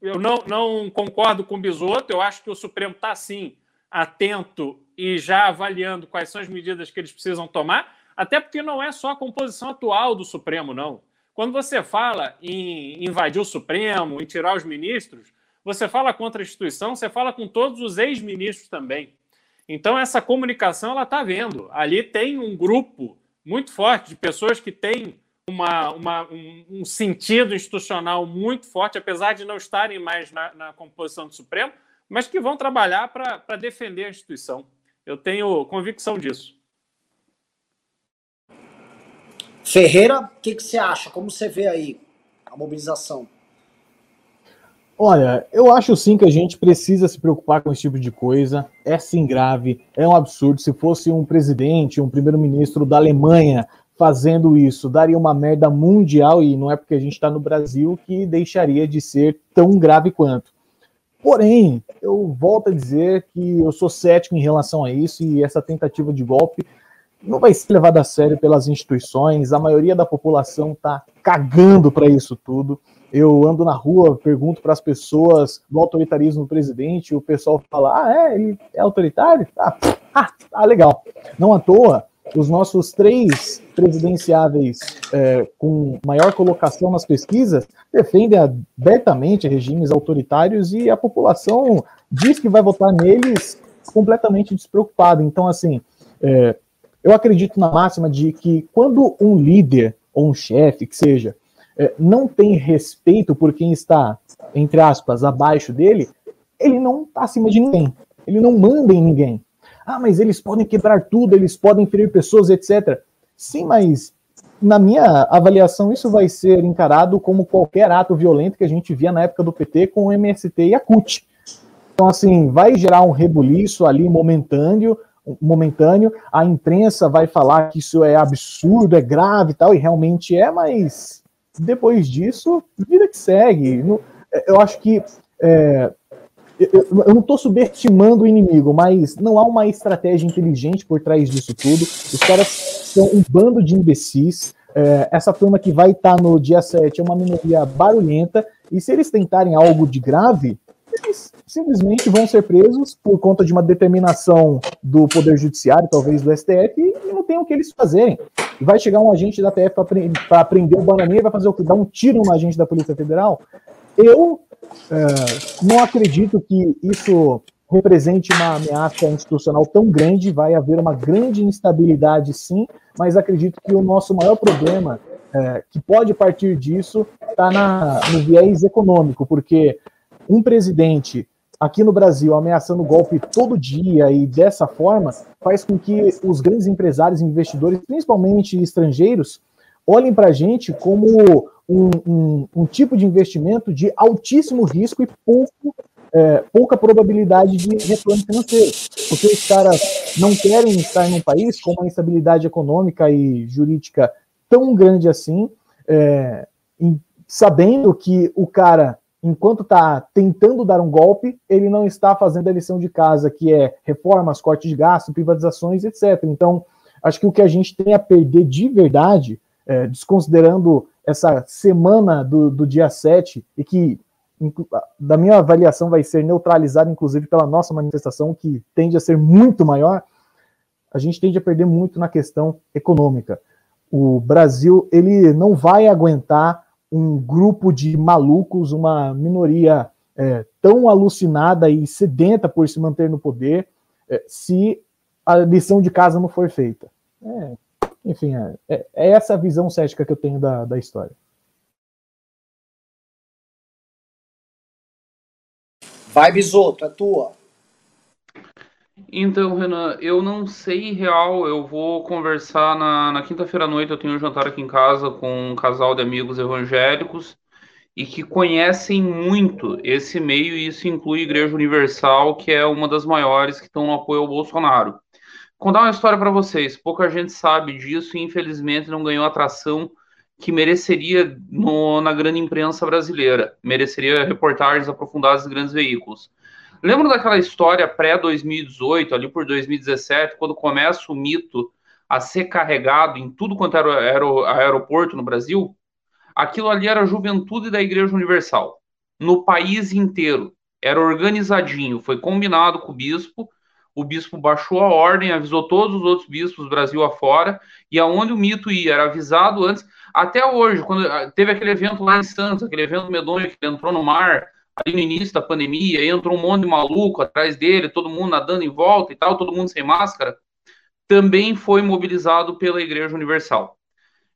Eu não, não concordo com o Bisoto, eu acho que o Supremo está, sim, atento e já avaliando quais são as medidas que eles precisam tomar, até porque não é só a composição atual do Supremo, não. Quando você fala em invadir o Supremo, em tirar os ministros, você fala contra a instituição, você fala com todos os ex-ministros também. Então, essa comunicação ela está vendo. Ali tem um grupo muito forte de pessoas que têm uma, uma, um, um, sentido institucional muito forte, apesar de não estarem mais na, na composição do Supremo, mas que vão trabalhar para defender a instituição. Eu tenho convicção disso.
Ferreira, o que, que você acha? Como você vê aí a mobilização?
Olha, eu acho sim que a gente precisa se preocupar com esse tipo de coisa. É sim grave, é um absurdo. Se fosse um presidente, um primeiro-ministro da Alemanha fazendo isso, daria uma merda mundial e não é porque a gente está no Brasil que deixaria de ser tão grave quanto. Porém, eu volto a dizer que eu sou cético em relação a isso e essa tentativa de golpe não vai ser levada a sério pelas instituições. A maioria da população está cagando para isso tudo. Eu ando na rua, pergunto para as pessoas do autoritarismo do presidente, o pessoal fala: ah, é, ele é autoritário? Ah, ah, ah, legal. Não à toa, os nossos três presidenciáveis é, com maior colocação nas pesquisas defendem abertamente regimes autoritários e a população diz que vai votar neles completamente despreocupada. Então, assim, é, eu acredito na máxima de que quando um líder ou um chefe, que seja, não tem respeito por quem está, entre aspas, abaixo dele, ele não está acima de ninguém. Ele não manda em ninguém. Ah, mas eles podem quebrar tudo, eles podem ferir pessoas, etc. Sim, mas na minha avaliação, isso vai ser encarado como qualquer ato violento que a gente via na época do PT com o MST e a CUT. Então, assim, vai gerar um rebuliço ali momentâneo, momentâneo. A imprensa vai falar que isso é absurdo, é grave e tal, e realmente é, mas depois disso, vida que segue. Eu acho que é, eu, eu, não estou subestimando o inimigo, mas não há uma estratégia inteligente por trás disso tudo. Os caras são um bando de imbecis. É, essa turma que vai estar tá no dia 7 é uma minoria barulhenta, e se eles tentarem algo de grave, eles simplesmente vão ser presos por conta de uma determinação do Poder Judiciário, talvez do STF, e não tem o que eles fazerem. Vai chegar um agente da TF para prender o bananeiro vai fazer o que? Dar um tiro no agente da Polícia Federal? Eu é, não acredito que isso represente uma ameaça institucional tão grande, vai haver uma grande instabilidade, sim, mas acredito que o nosso maior problema, é, que pode partir disso, está no viés econômico, porque um presidente aqui no Brasil ameaçando golpe todo dia e dessa forma faz com que os grandes empresários investidores, principalmente estrangeiros, olhem para a gente como um, um, um, tipo de investimento de altíssimo risco e pouco, é, pouca probabilidade de retorno financeiro. Porque os caras não querem estar num país com uma instabilidade econômica e jurídica tão grande assim, é, em, sabendo que o cara, enquanto está tentando dar um golpe, ele não está fazendo a lição de casa, que é reformas, cortes de gasto, privatizações, etc. Então, acho que o que a gente tem a perder de verdade é, desconsiderando essa semana do, do dia 7, e que, da minha avaliação, vai ser neutralizada, inclusive, pela nossa manifestação, que tende a ser muito maior, a gente tende a perder muito na questão econômica. O Brasil ele não vai aguentar um grupo de malucos, uma minoria é, tão alucinada e sedenta por se manter no poder, é, se a lição de casa não for feita. É, enfim, é, é, é essa a visão cética que eu tenho da, da história.
Vai, Bisoto, é tua.
Então, Renan, eu não sei real. Eu vou conversar na, na quinta-feira à noite. Eu tenho um jantar aqui em casa com um casal de amigos evangélicos e que conhecem muito esse meio, e isso inclui a Igreja Universal, que é uma das maiores que estão no apoio ao Bolsonaro contar uma história para vocês. Pouca gente sabe disso e infelizmente não ganhou atração que mereceria no, na grande imprensa brasileira. Mereceria reportagens aprofundadas de grandes veículos. Lembra daquela história pré-2018, ali por 2017, quando começa o mito a ser carregado em tudo quanto era, era aeroporto no Brasil? Aquilo ali era a juventude da Igreja Universal, no país inteiro. Era organizadinho, foi combinado com o bispo, o bispo baixou a ordem, avisou todos os outros bispos Brasil afora, e aonde o mito ia, era avisado antes, até hoje, quando ah, teve aquele evento lá em Santos, aquele evento medonho que entrou no mar, ali no início da pandemia, entrou um monte de maluco atrás dele, todo mundo nadando em volta e tal, todo mundo sem máscara, também foi mobilizado pela Igreja Universal.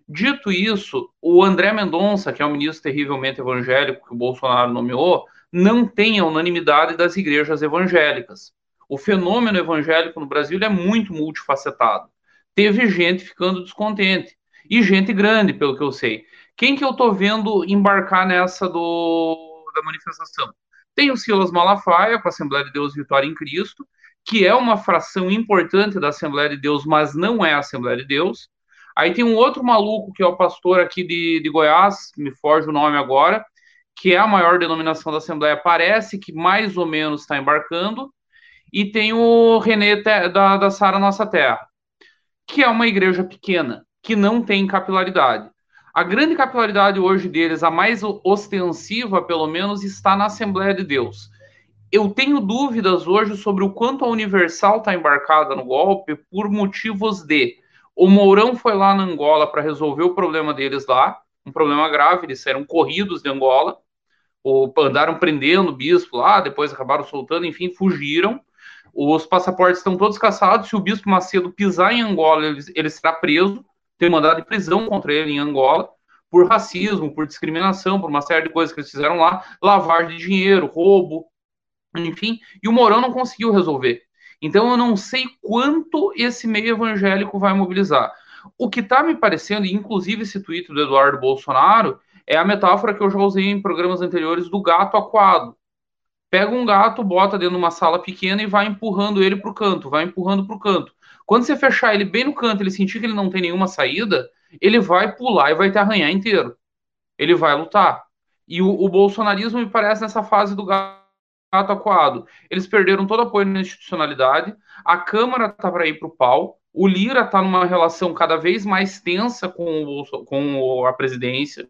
Dito isso, o André Mendonça, que é um ministro terrivelmente evangélico que o Bolsonaro nomeou, não tem a unanimidade das igrejas evangélicas o fenômeno evangélico no Brasil é muito multifacetado. Teve gente ficando descontente e gente grande, pelo que eu sei. Quem que eu tô vendo embarcar nessa do, da manifestação? Tem o Silas Malafaia, com a Assembleia de Deus Vitória em Cristo, que é uma fração importante da Assembleia de Deus, mas não é a Assembleia de Deus. Aí tem um outro maluco, que é o pastor aqui de, de Goiás, me foge o nome agora, que é a maior denominação da Assembleia, parece que mais ou menos está embarcando e tem o René da, da Sara Nossa Terra, que é uma igreja pequena, que não tem capilaridade. A grande capilaridade hoje deles, a mais ostensiva, pelo menos, está na Assembleia de Deus. Eu tenho dúvidas hoje sobre o quanto a Universal está embarcada no golpe por motivos de O Mourão foi lá na Angola para resolver o problema deles lá, um problema grave, eles eram corridos de Angola, ou andaram prendendo o bispo lá, depois acabaram soltando, enfim, fugiram. Os passaportes estão todos caçados. Se o bispo Macedo pisar em Angola, ele, ele será preso, tem mandado de prisão contra ele em Angola, por racismo, por discriminação, por uma série de coisas que eles fizeram lá, lavagem de dinheiro, roubo, enfim, e o Mourão não conseguiu resolver. Então eu não sei quanto esse meio evangélico vai mobilizar. O que está me parecendo, inclusive esse tweet do Eduardo Bolsonaro, é a metáfora que eu já usei em programas anteriores do gato aquado. Pega um gato, bota dentro de uma sala pequena e vai empurrando ele para o canto, vai empurrando para o canto. Quando você fechar ele bem no canto, ele sentir que ele não tem nenhuma saída, ele vai pular e vai te arranhar inteiro. Ele vai lutar. E o, o bolsonarismo me parece nessa fase do gato acuado. Eles perderam todo apoio na institucionalidade, a Câmara está para ir para o pau, o Lira está numa relação cada vez mais tensa com, o, com a presidência.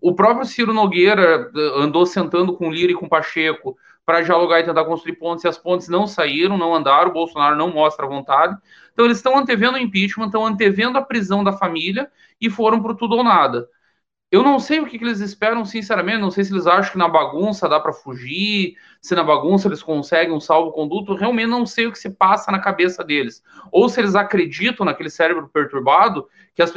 O próprio Ciro Nogueira eh, andou sentando com o Lira e com o Pacheco para dialogar e tentar construir pontes, e as pontes não saíram, não andaram, o Bolsonaro não mostra vontade. Então eles estão antevendo o impeachment, estão antevendo a prisão da família e foram para tudo ou nada. Eu não sei o que, que, eles esperam, sinceramente. Não sei se eles acham que na bagunça dá para fugir, se na bagunça eles conseguem um salvo-conduto. Realmente não sei o que se passa na cabeça deles. Ou se eles acreditam naquele cérebro perturbado, que as,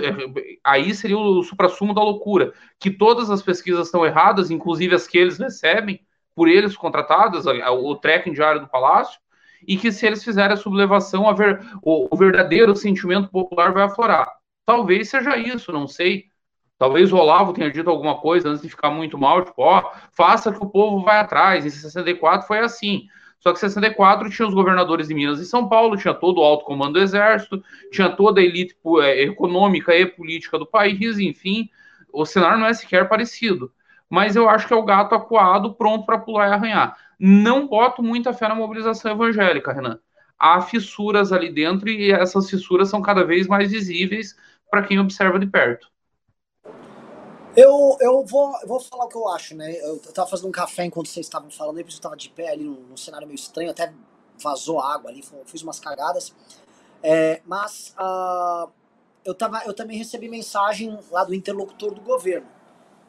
aí seria o supra-sumo da loucura. Que todas as pesquisas estão erradas, inclusive as que eles recebem, por eles contratadas, o tracking diário do Palácio, e que se eles fizerem a sublevação, a ver, o, o verdadeiro sentimento popular vai aflorar. Talvez seja isso, não sei Talvez o Olavo tenha dito alguma coisa antes de ficar muito mal, tipo, ó, faça que o povo vai atrás. Em 64 foi assim. Só que em 64 tinha os governadores de Minas e São Paulo, tinha todo o alto comando do exército, tinha toda a elite é, econômica e política do país, enfim, o cenário não é sequer parecido. Mas eu acho que é o gato acuado pronto para pular e arranhar. Não boto muita fé na mobilização evangélica, Renan. Há fissuras ali dentro e essas fissuras são cada vez mais visíveis para quem observa de perto.
Eu, eu, vou, eu vou falar o que eu acho, né? Eu, eu tava fazendo um café enquanto vocês estavam falando, aí eu tava de pé ali num, num, cenário meio estranho, até vazou água ali, fiz umas cagadas. É, mas uh, eu, tava, eu também recebi mensagem lá do interlocutor do governo.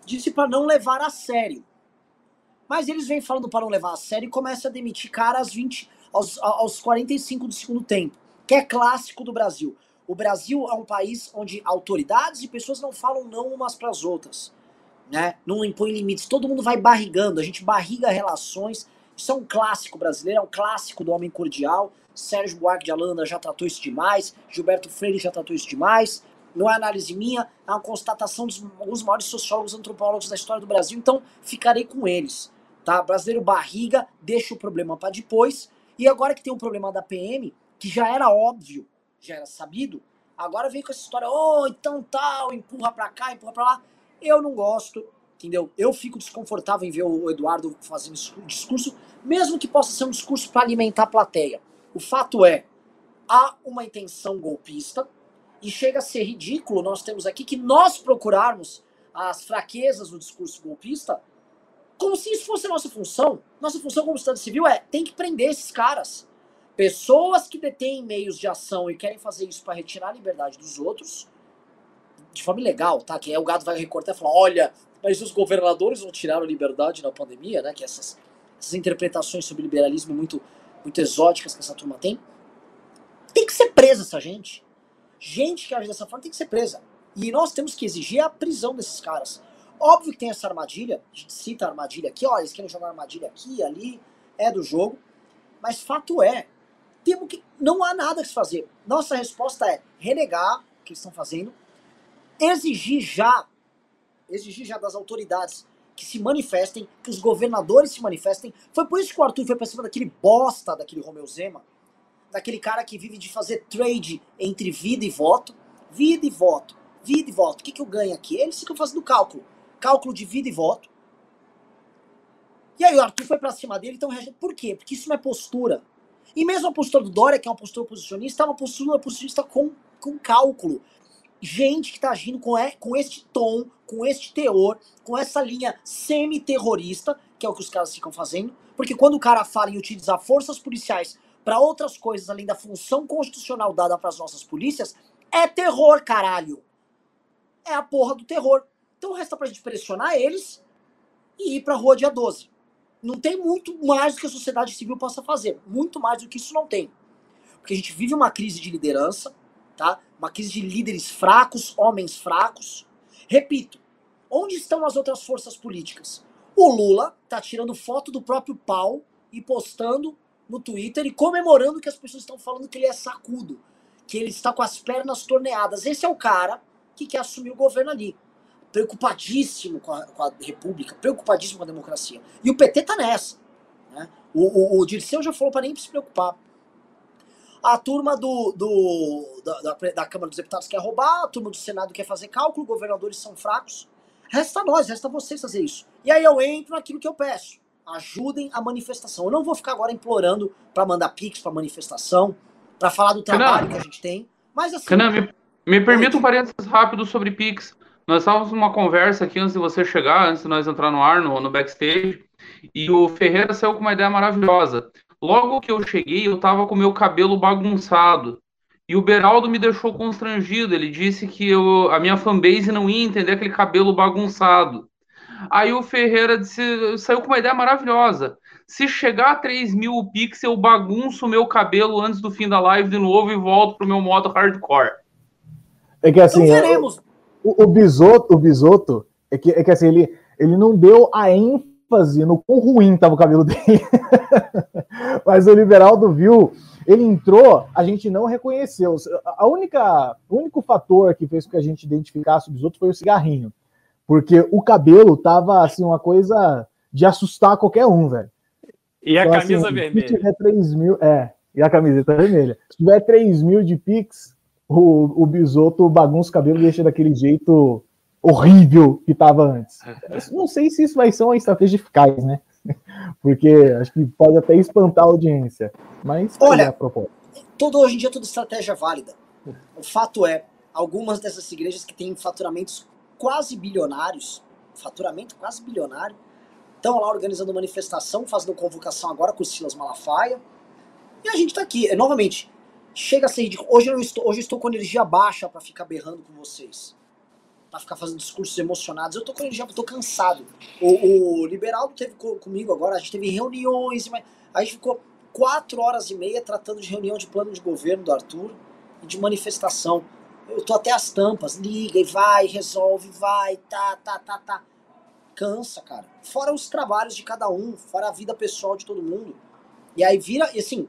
Disse para não levar a sério. Mas eles vêm falando para não levar a sério e começa a demitir cara aos, 20, aos, aos 45 do segundo tempo, que é clássico do Brasil. O Brasil é um país onde autoridades e pessoas não falam não umas para as outras, né? Não impõe limites. Todo mundo vai barrigando, a gente barriga relações. Isso é um clássico brasileiro, é um clássico do homem cordial. Sérgio Buarque de Alanda já tratou isso demais, Gilberto Freire já tratou isso demais. Não é análise minha, é uma constatação dos maiores sociólogos antropólogos da história do Brasil, então ficarei com eles. Tá? Brasileiro barriga, deixa o problema para depois. E agora que tem um problema da PM, que já era óbvio já era sabido, agora vem com essa história, oh, então tal, empurra pra cá, empurra pra lá. Eu não gosto, entendeu? Eu fico desconfortável em ver o Eduardo fazendo discurso, mesmo que possa ser um discurso para alimentar a plateia. O fato é, há uma intenção golpista e chega a ser ridículo nós temos aqui que nós procurarmos as fraquezas do discurso golpista como se isso fosse a nossa função. Nossa função como Estado Civil é tem que prender esses caras. Pessoas que detêm meios de ação e querem fazer isso para retirar a liberdade dos outros, de forma ilegal, tá? Que aí o gado vai recortar e falar: olha, mas os governadores não tiraram a liberdade na pandemia, né? Que essas, essas interpretações sobre liberalismo muito, muito exóticas que essa turma tem. Tem que ser presa essa gente. Gente que age dessa forma tem que ser presa. E nós temos que exigir a prisão desses caras. Óbvio que tem essa armadilha, a gente cita a armadilha aqui, ó, eles querem jogar armadilha aqui, ali, é do jogo. Mas fato é, temos que. Não há nada a se fazer. Nossa resposta é renegar o que eles estão fazendo, exigir já, exigir já das autoridades que se manifestem, que os governadores se manifestem. Foi por isso que o Arthur foi pra cima daquele bosta daquele Romeu Zema, daquele cara que vive de fazer trade entre vida e voto. Vida e voto, vida e voto. O que, que eu ganho aqui? Eles ficam fazendo cálculo. Cálculo de vida e voto. E aí o Arthur foi pra cima dele, então Por quê? Porque isso não é postura. E mesmo a postura do Dória, que é uma postura posicionista, é uma postura posicionista com, com cálculo. Gente que está agindo com, é, com este tom, com este teor, com essa linha semi-terrorista, que é o que os caras ficam fazendo. Porque quando o cara fala em utilizar forças policiais para outras coisas além da função constitucional dada para as nossas polícias, é terror, caralho. É a porra do terror. Então resta pra gente pressionar eles e ir pra rua dia 12. Não tem muito mais do que a sociedade civil possa fazer. Muito mais do que isso não tem. Porque a gente vive uma crise de liderança, tá? Uma crise de líderes fracos, homens fracos. Repito, onde estão as outras forças políticas? O Lula tá tirando foto do próprio pau e postando no Twitter e comemorando que as pessoas estão falando que ele é sacudo, que ele está com as pernas torneadas. Esse é o cara que quer assumir o governo ali. Preocupadíssimo com a, com a República, preocupadíssimo com a democracia. E o PT tá nessa. Né? O, o, o Dirceu já falou para nem se preocupar. A turma do, do da, da, da, Câmara dos Deputados quer roubar, a turma do Senado quer fazer cálculo, governadores são fracos. Resta nós, resta vocês fazer isso. E aí eu entro naquilo que eu peço. Ajudem a manifestação. Eu não vou ficar agora implorando para mandar pix para manifestação, para falar do trabalho que a gente tem. Mas assim.
Renan, me, me permita um parênteses rápido sobre pix. Nós estávamos numa conversa aqui antes de você chegar, antes de nós entrar no ar, no, no backstage, e o Ferreira saiu com uma ideia maravilhosa. Logo que eu cheguei, eu tava com meu cabelo bagunçado. E o Beraldo me deixou constrangido. Ele disse que eu, a minha fanbase não ia entender aquele cabelo bagunçado. Aí o Ferreira disse, saiu com uma ideia maravilhosa. Se chegar a 3 mil pixels, eu bagunço o meu cabelo antes do fim da live de novo e volto pro meu modo hardcore.
É que assim, então, o, o, Bisoto, o Bisoto é que, é que assim, ele, ele não deu a ênfase ênfase no quão ruim tava o cabelo dele. [laughs] Mas o Liberaldo viu, ele entrou, a gente não reconheceu. A única, o único fator que fez com que a gente identificasse o Bisoto foi o cigarrinho. Porque o cabelo tava assim, uma coisa de assustar qualquer um, velho.
E a então, assim, camisa assim, vermelha.
Se tiver 3 mil, é, e a camiseta vermelha. Se tiver 3 mil de Pix, o, o Bisoto bagunça o cabelo e deixa daquele jeito horrível que estava antes. [laughs] Não sei se isso vai ser uma estratégia eficaz, né? [laughs] Porque acho que pode até espantar a audiência. Mas
olha, a proposta. Todo, hoje em dia toda estratégia é válida. O fato é, algumas dessas igrejas que têm faturamentos quase bilionários, faturamento quase bilionário, estão lá organizando manifestação, fazendo convocação agora com o Silas Malafaia. E a gente está aqui. Novamente, chega a ser ridículo. Hoje eu estou, hoje eu estou com energia baixa para ficar berrando com vocês para ficar fazendo discursos emocionados. Eu tô com já tô cansado. O, o Liberaldo teve comigo agora, a gente teve reuniões, a gente ficou quatro horas e meia tratando de reunião de plano de governo do Arthur e de manifestação. Eu tô até as tampas, liga e vai, resolve, vai, tá, tá, tá, tá. Cansa, cara. Fora os trabalhos de cada um, fora a vida pessoal de todo mundo. E aí vira, e assim,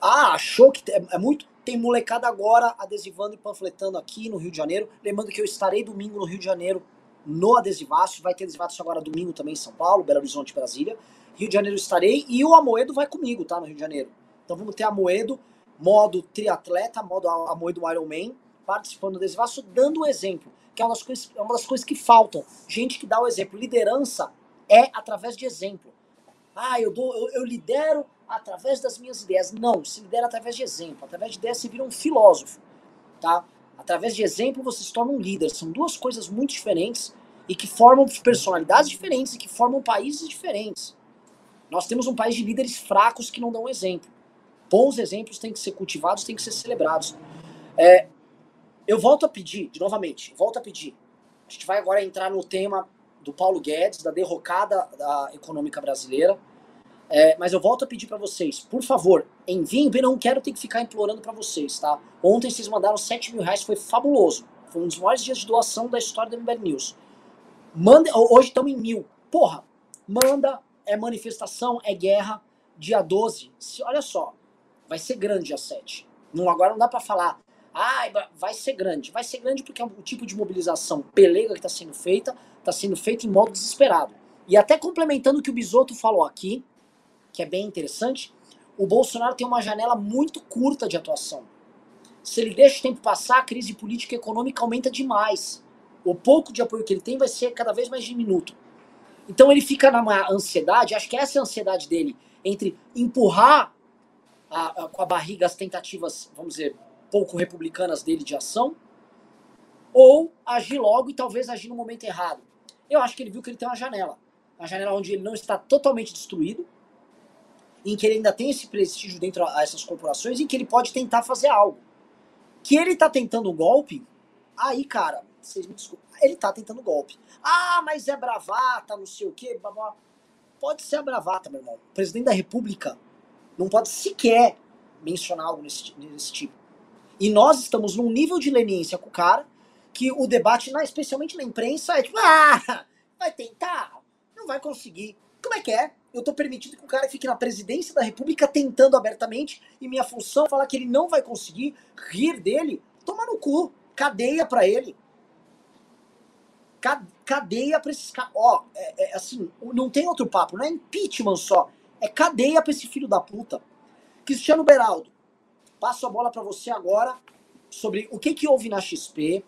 ah, achou que é, é muito tem molecada agora adesivando e panfletando aqui no Rio de Janeiro. Lembrando que eu estarei domingo no Rio de Janeiro no Adesivaço. Vai ter Adesivaço agora domingo também em São Paulo, Belo Horizonte, Brasília. Rio de Janeiro estarei e o Amoedo vai comigo, tá? No Rio de Janeiro. Então vamos ter Amoedo, modo triatleta, modo Amoedo Ironman, participando do Adesivaço, dando o exemplo. Que é uma, das coisas, é uma das coisas que faltam. Gente que dá o exemplo. Liderança é através de exemplo. Ah, eu, dou, eu, eu lidero através das minhas ideias. Não, se lidera através de exemplo. Através de ideias você vira um filósofo, tá? Através de exemplo você se torna um líder. São duas coisas muito diferentes e que formam personalidades diferentes e que formam países diferentes. Nós temos um país de líderes fracos que não dão exemplo. Bons exemplos têm que ser cultivados, têm que ser celebrados. É, eu volto a pedir, de novamente, volto a pedir. A gente vai agora entrar no tema do Paulo Guedes, da derrocada da econômica brasileira. É, mas eu volto a pedir para vocês, por favor, enviem, eu não quero ter que ficar implorando para vocês, tá? Ontem vocês mandaram 7 mil reais, foi fabuloso. Foi um dos maiores dias de doação da história da MBL News. Manda, hoje estamos em mil. Porra, manda, é manifestação, é guerra. Dia 12, se, olha só, vai ser grande dia 7. Não, agora não dá para falar, vai ser grande. Vai ser grande porque é o tipo de mobilização pelega que está sendo feita, está sendo feita em modo desesperado. E até complementando o que o Bisoto falou aqui, que é bem interessante, o Bolsonaro tem uma janela muito curta de atuação. Se ele deixa o tempo passar, a crise política e econômica aumenta demais. O pouco de apoio que ele tem vai ser cada vez mais diminuto. Então ele fica numa ansiedade, acho que essa é a ansiedade dele, entre empurrar a, a, com a barriga as tentativas, vamos dizer, pouco republicanas dele de ação, ou agir logo e talvez agir no momento errado. Eu acho que ele viu que ele tem uma janela. Uma janela onde ele não está totalmente destruído, em que ele ainda tem esse prestígio dentro dessas corporações, em que ele pode tentar fazer algo. Que ele tá tentando o golpe, aí, cara, vocês me desculpem, ele tá tentando golpe. Ah, mas é bravata, não sei o quê, blá, blá. Pode ser a bravata, meu irmão. O presidente da república não pode sequer mencionar algo nesse, nesse tipo. E nós estamos num nível de leniência com o cara que o debate, especialmente na imprensa, é tipo, ah, vai tentar, não vai conseguir. Como é que é? Eu tô permitindo que o cara fique na presidência da república tentando abertamente e minha função é falar que ele não vai conseguir rir dele, toma no cu, cadeia pra ele. Cadeia pra esses caras. Ó, é, é, assim, não tem outro papo, não é impeachment só, é cadeia pra esse filho da puta. Cristiano Beraldo, passo a bola para você agora sobre o que, que houve na XP.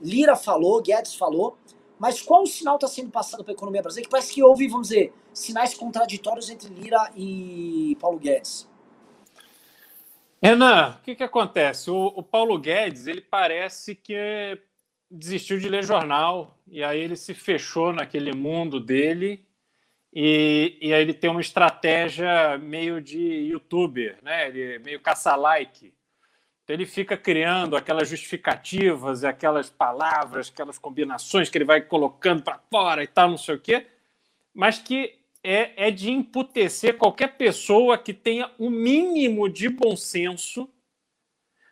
Lira falou, Guedes falou, mas qual o sinal está sendo passado para a economia brasileira? Que parece que houve, vamos dizer, sinais contraditórios entre Lira e Paulo Guedes.
Renan, o que, que acontece? O, o Paulo Guedes, ele parece que desistiu de ler jornal e aí ele se fechou naquele mundo dele e, e aí ele tem uma estratégia meio de youtuber, né? Ele meio caça-like. Então ele fica criando aquelas justificativas, aquelas palavras, aquelas combinações que ele vai colocando para fora e tal, não sei o quê, mas que é, é de emputecer qualquer pessoa que tenha o um mínimo de bom senso.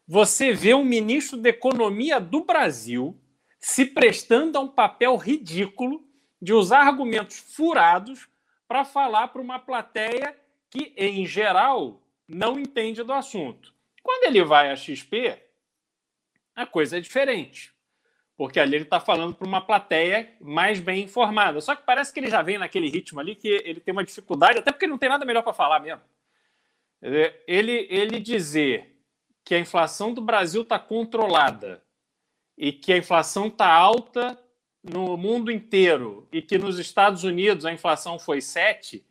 Você vê um ministro da Economia do Brasil se prestando a um papel ridículo de usar argumentos furados para falar para uma plateia que, em geral, não entende do assunto. Quando ele vai à XP, a coisa é diferente. Porque ali ele está falando para uma plateia mais bem informada. Só que parece que ele já vem naquele ritmo ali que ele tem uma dificuldade, até porque não tem nada melhor para falar mesmo. Ele, ele dizer que a inflação do Brasil está controlada e que a inflação está alta no mundo inteiro e que nos Estados Unidos a inflação foi 7,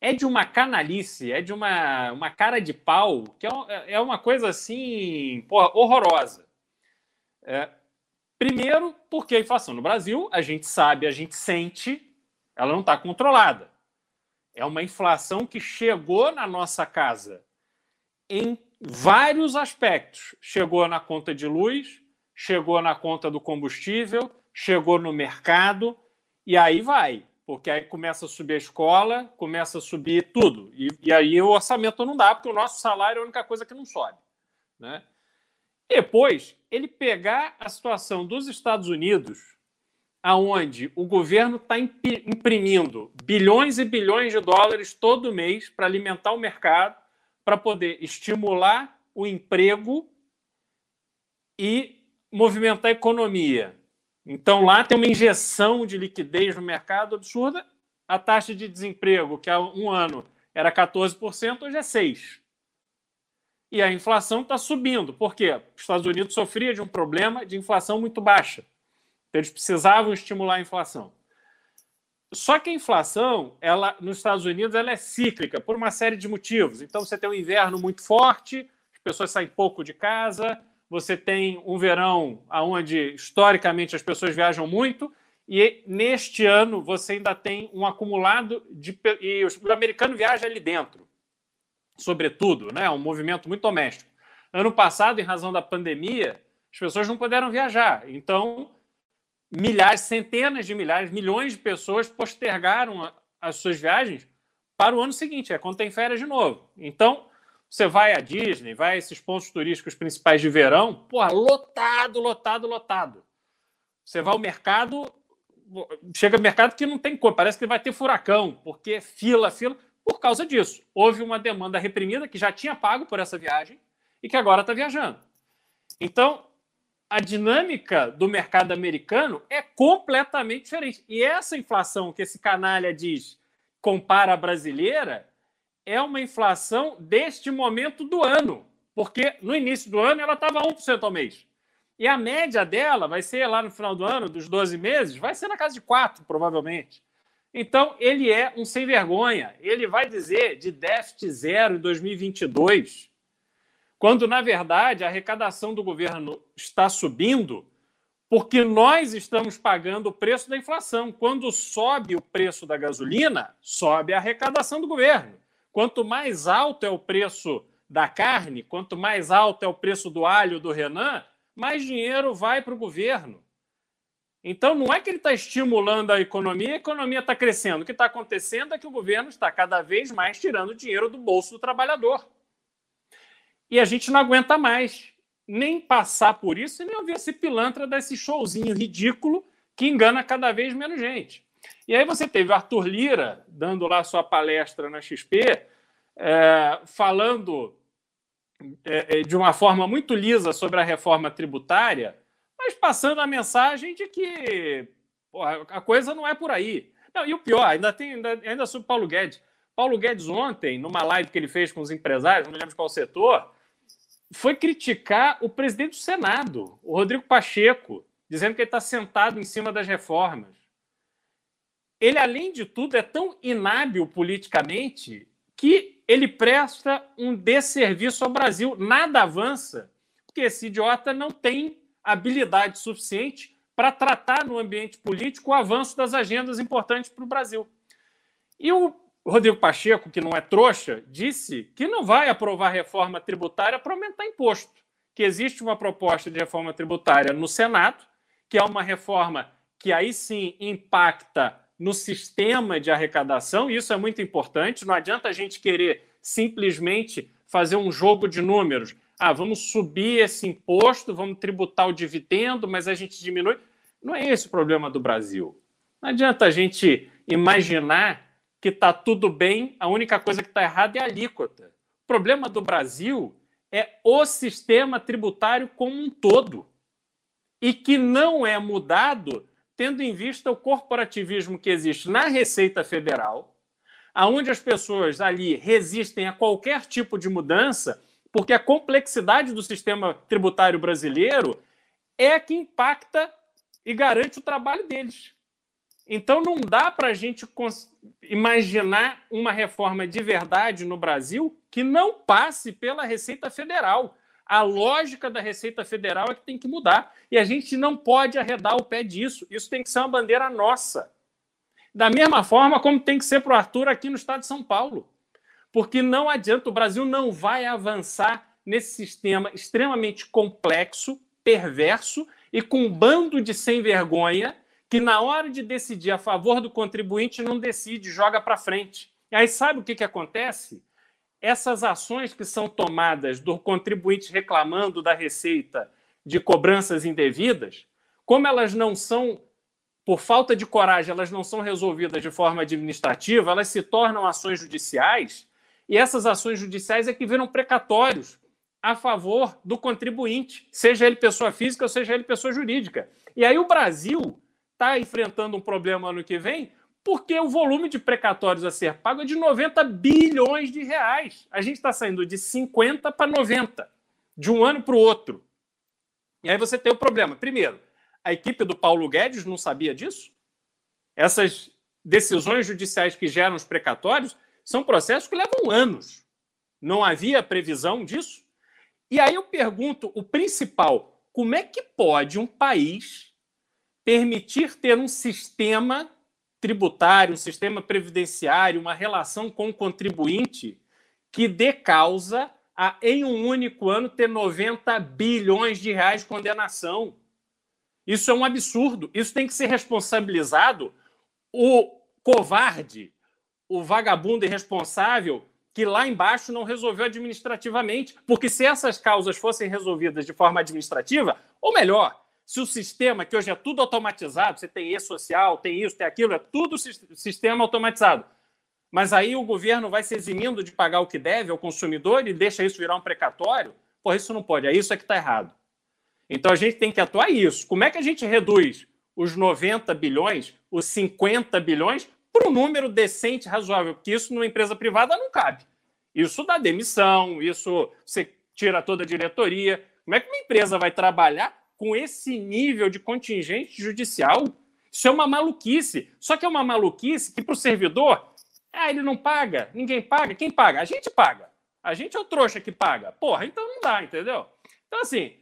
é de uma canalice, é de uma, uma cara de pau, que é, é uma coisa assim, porra, horrorosa. É, primeiro, porque a inflação no Brasil, a gente sabe, a gente sente, ela não está controlada. É uma inflação que chegou na nossa casa em vários aspectos. Chegou na conta de luz, chegou na conta do combustível, chegou no mercado e aí vai, porque aí começa a subir a escola, começa a subir tudo. E, e aí o orçamento não dá, porque o nosso salário é a única coisa que não sobe. Né? Depois, ele pegar a situação dos Estados Unidos, aonde o governo está imprimindo bilhões e bilhões de dólares todo mês para alimentar o mercado, para poder estimular o emprego e movimentar a economia. Então lá tem uma injeção de liquidez no mercado absurda. A taxa de desemprego, que há um ano era 14%, hoje é 6%. E a inflação está subindo. Por quê? Os Estados Unidos sofria de um problema de inflação muito baixa. Então, eles precisavam estimular a inflação. Só que a inflação, ela, nos Estados Unidos, ela é cíclica por uma série de motivos. Então, você tem um inverno muito forte, as pessoas saem pouco de casa, você tem um verão onde, historicamente, as pessoas viajam muito, e neste ano você ainda tem um acumulado de. E o americano viaja ali dentro, sobretudo, né? um movimento muito doméstico. Ano passado, em razão da pandemia, as pessoas não puderam viajar. Então, milhares, centenas de milhares, milhões de pessoas postergaram as suas viagens para o ano seguinte, é quando tem férias de novo. Então, você vai à Disney, vai a esses pontos turísticos principais de verão, porra, lotado, lotado, lotado. Você vai ao mercado, chega mercado que não tem cor, parece que vai ter furacão, porque fila, fila, por causa disso. Houve uma demanda reprimida que já tinha pago por essa viagem e que agora está viajando. Então, a dinâmica do mercado americano é completamente diferente. E essa inflação que esse canalha diz compara a brasileira é uma inflação deste momento do ano, porque no início do ano ela estava 1% ao mês. E a média dela vai ser lá no final do ano, dos 12 meses, vai ser na casa de 4, provavelmente. Então, ele é um sem vergonha. Ele vai dizer de déficit zero em 2022, quando, na verdade, a arrecadação do governo está subindo porque nós estamos pagando o preço da inflação. Quando sobe o preço da gasolina, sobe a arrecadação do governo. Quanto mais alto é o preço da carne, quanto mais alto é o preço do alho do Renan, mais dinheiro vai para o governo. Então, não é que ele está estimulando a economia, a economia está crescendo. O que está acontecendo é que o governo está cada vez mais tirando dinheiro do bolso do trabalhador. E a gente não aguenta mais nem passar por isso e nem ouvir esse pilantra desse showzinho ridículo que engana cada vez menos gente. E aí você teve Arthur Lira dando lá sua palestra na XP, é, falando é, é, de uma forma muito lisa sobre a reforma tributária, mas passando a mensagem de que porra, a coisa não é por aí. Não, e o pior, ainda tem ainda, ainda sobre Paulo Guedes. Paulo Guedes ontem, numa live que ele fez com os empresários, não lembro qual setor, foi criticar o presidente do Senado, o Rodrigo Pacheco, dizendo que ele está sentado em cima das reformas. Ele, além de tudo, é tão inábil politicamente que ele presta um desserviço ao Brasil. Nada avança, porque esse idiota não tem habilidade suficiente para tratar no ambiente político o avanço das agendas importantes para o Brasil. E o Rodrigo Pacheco, que não é trouxa, disse que não vai aprovar reforma tributária para aumentar imposto, que existe uma proposta de reforma tributária no Senado, que é uma reforma que aí sim impacta no sistema de arrecadação, isso é muito importante. Não adianta a gente querer simplesmente fazer um jogo de números. Ah, vamos subir esse imposto, vamos tributar o dividendo, mas a gente diminui. Não é esse o problema do Brasil. Não adianta a gente imaginar que está tudo bem, a única coisa que está errada é a alíquota. O problema do Brasil é o sistema tributário como um todo e que não é mudado tendo em vista o corporativismo que existe na Receita Federal, aonde as pessoas ali resistem a qualquer tipo de mudança, porque a complexidade do sistema tributário brasileiro é que impacta e garante o trabalho deles. Então não dá para a gente imaginar uma reforma de verdade no Brasil que não passe pela Receita Federal. A lógica da Receita Federal é que tem que mudar. E a gente não pode arredar o pé disso. Isso tem que ser uma bandeira nossa. Da mesma forma como tem que ser para o Arthur aqui no estado de São Paulo. Porque não adianta, o Brasil não vai avançar nesse sistema extremamente complexo, perverso e com um bando de sem vergonha que, na hora de decidir a favor do contribuinte, não decide, joga para frente. E aí sabe o que, que acontece? Essas ações que são tomadas do contribuinte reclamando da receita de cobranças indevidas, como elas não são, por falta de coragem, elas não são resolvidas de forma administrativa, elas se tornam ações judiciais, e essas ações judiciais é que viram precatórios a favor do contribuinte, seja ele pessoa física ou seja ele pessoa jurídica. E aí o Brasil está enfrentando um problema ano que vem porque o volume de precatórios a ser pago é de 90 bilhões de reais. A gente está saindo de 50 para 90, de um ano para o outro. E aí você tem o problema. Primeiro, a equipe do Paulo Guedes não sabia disso? Essas decisões judiciais que geram os precatórios são processos que levam anos. Não havia previsão disso? E aí eu pergunto: o principal, como é que pode um país permitir ter um sistema tributário, um sistema previdenciário, uma relação com o contribuinte que dê causa a, em um único ano, ter 90 bilhões de reais de condenação. Isso é um absurdo. Isso tem que ser responsabilizado o covarde, o vagabundo irresponsável que lá embaixo não resolveu administrativamente. Porque se essas causas fossem resolvidas de forma administrativa, ou melhor, se o sistema, que hoje é tudo automatizado, você tem e-social, tem isso, tem aquilo, é tudo sistema automatizado. Mas aí o governo vai se eximindo de pagar o que deve ao consumidor e deixa isso virar um precatório? Pô, isso não pode, é isso é que está errado. Então a gente tem que atuar isso. Como é que a gente reduz os 90 bilhões, os 50 bilhões, para um número decente, razoável? Porque isso numa empresa privada não cabe. Isso dá demissão, isso você tira toda a diretoria. Como é que uma empresa vai trabalhar com esse nível de contingente judicial. Isso é uma maluquice. Só que é uma maluquice que para o servidor, ah, ele não paga, ninguém paga. Quem paga? A gente paga. A gente é o trouxa que paga. Porra, então não dá, entendeu? Então, assim,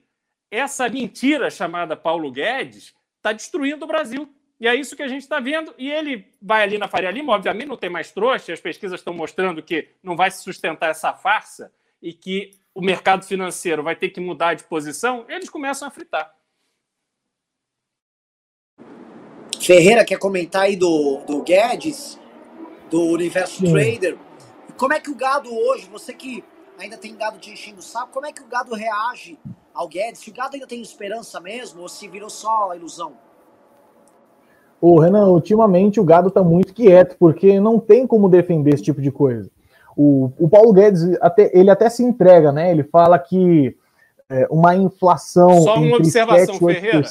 essa mentira chamada Paulo Guedes está destruindo o Brasil. E é isso que a gente está vendo. E ele vai ali na Faria Lima, obviamente não tem mais trouxa, as pesquisas estão mostrando que não vai se sustentar essa farsa e que o mercado financeiro vai ter que mudar de posição, eles começam a fritar.
Ferreira quer comentar aí do, do Guedes, do Universo Sim. Trader. Como é que o gado hoje, você que ainda tem gado te enchendo o saco, como é que o gado reage ao Guedes? Se o gado ainda tem esperança mesmo ou se virou só ilusão?
Ô, Renan, ultimamente o gado tá muito quieto, porque não tem como defender esse tipo de coisa. O, o Paulo Guedes, até, ele até se entrega, né? Ele fala que é, uma inflação.
Só uma observação, 7, Ferreira.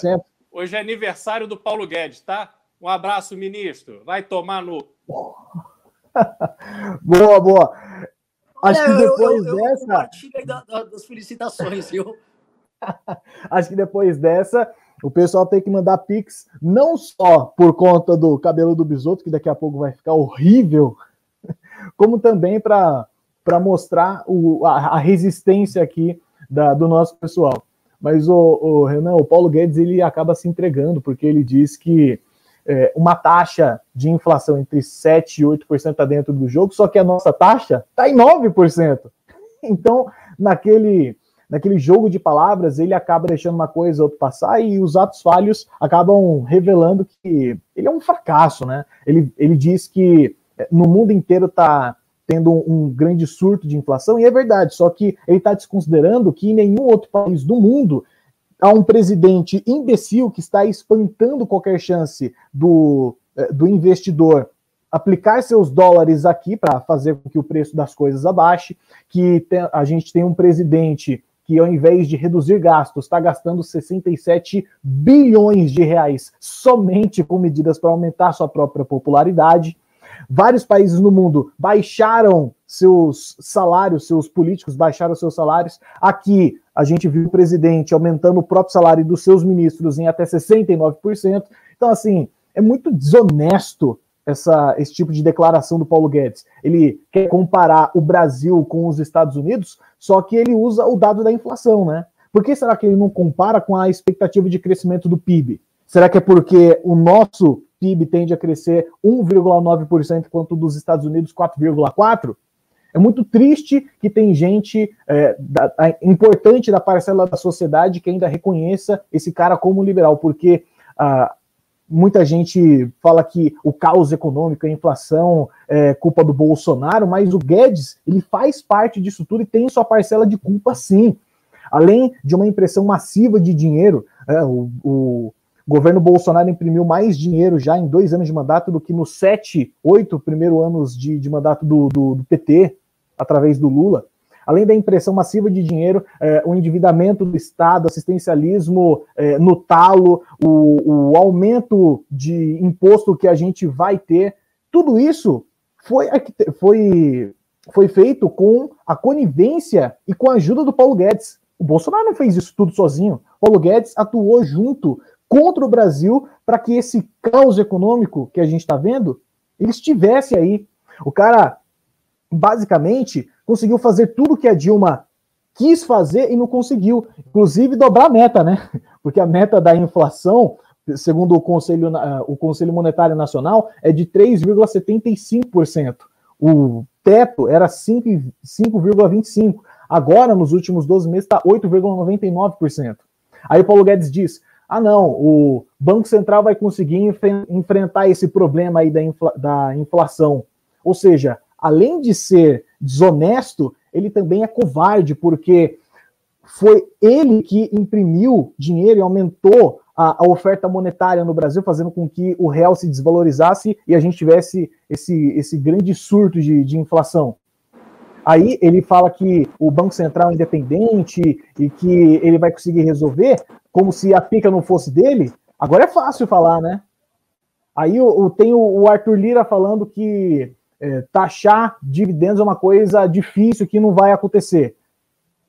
Hoje é aniversário do Paulo Guedes, tá? Um abraço, ministro. Vai tomar no. [laughs]
boa, boa. Acho que depois eu, eu, dessa.
Eu das felicitações, viu? [laughs]
Acho que depois dessa, o pessoal tem que mandar pix, não só por conta do cabelo do bisoto, que daqui a pouco vai ficar horrível, como também para mostrar o, a, a, resistência aqui da, do nosso pessoal. Mas o, o, Renan, o Paulo Guedes, ele acaba se entregando, porque ele diz que é, uma taxa de inflação entre 7% e 8% está dentro do jogo, só que a nossa taxa está em 9%. [laughs] Então, naquele, naquele jogo de palavras, ele acaba deixando uma coisa ou outra passar e os atos falhos acabam revelando que ele é um fracasso, né? Ele, ele diz que no mundo inteiro está tendo um, grande surto de inflação, e é verdade, só que ele está desconsiderando que em nenhum outro país do mundo há um presidente imbecil que está espantando qualquer chance do, eh, do investidor aplicar seus dólares aqui para fazer com que o preço das coisas abaixe, que a gente tem um presidente que ao invés de reduzir gastos, está gastando 67 bilhões de reais somente com medidas para aumentar sua própria popularidade. Vários países no mundo baixaram seus salários, seus políticos baixaram seus salários. Aqui a gente viu o presidente aumentando o próprio salário dos seus ministros em até 69%. Então, assim, é muito desonesto essa, esse tipo de declaração do Paulo Guedes. Ele quer comparar o Brasil com os Estados Unidos, só que ele usa o dado da inflação, né? Por que será que ele não compara com a expectativa de crescimento do PIB? Será que é porque o nosso PIB tende a crescer 1,9%, enquanto dos Estados Unidos 4,4%? É muito triste que tem gente é, da, importante da parcela da sociedade que ainda reconheça esse cara como liberal, porque ah, muita gente fala que o caos econômico, a inflação é culpa do Bolsonaro, mas o Guedes ele faz parte disso tudo e tem sua parcela de culpa sim. Além de uma impressão massiva de dinheiro, é, o governo Bolsonaro imprimiu mais dinheiro já em dois anos de mandato do que nos sete, oito primeiros anos de, de mandato do, do, do, PT, através do Lula. Além da impressão massiva de dinheiro, é, o endividamento do Estado, assistencialismo é, no talo, o, o aumento de imposto que a gente vai ter, tudo isso foi, foi, foi feito com a conivência e com a ajuda do Paulo Guedes. O Bolsonaro não fez isso tudo sozinho. Paulo Guedes atuou junto contra o Brasil para que esse caos econômico que a gente está vendo ele estivesse aí. O cara basicamente conseguiu fazer tudo que a Dilma quis fazer e não conseguiu, inclusive dobrar a meta, né? [laughs] Porque a meta da inflação, segundo o Conselho, o Conselho Monetário Nacional, é de 3,75%. O teto era 5,25%. Agora, nos últimos 12 meses, está 8,99%. Aí o Paulo Guedes diz: ah, não, o Banco Central vai conseguir enfre enfrentar esse problema aí da, infla da inflação. Ou seja, além de ser desonesto, ele também é covarde, porque foi ele que imprimiu dinheiro e aumentou a, a, oferta monetária no Brasil, fazendo com que o real se desvalorizasse e a gente tivesse esse, esse grande surto de, de inflação. Aí ele fala que o Banco Central é independente e que ele vai conseguir resolver, como se a pica não fosse dele, agora é fácil falar, né? Aí eu tenho o Arthur Lira falando que é, taxar dividendos é uma coisa difícil que não vai acontecer.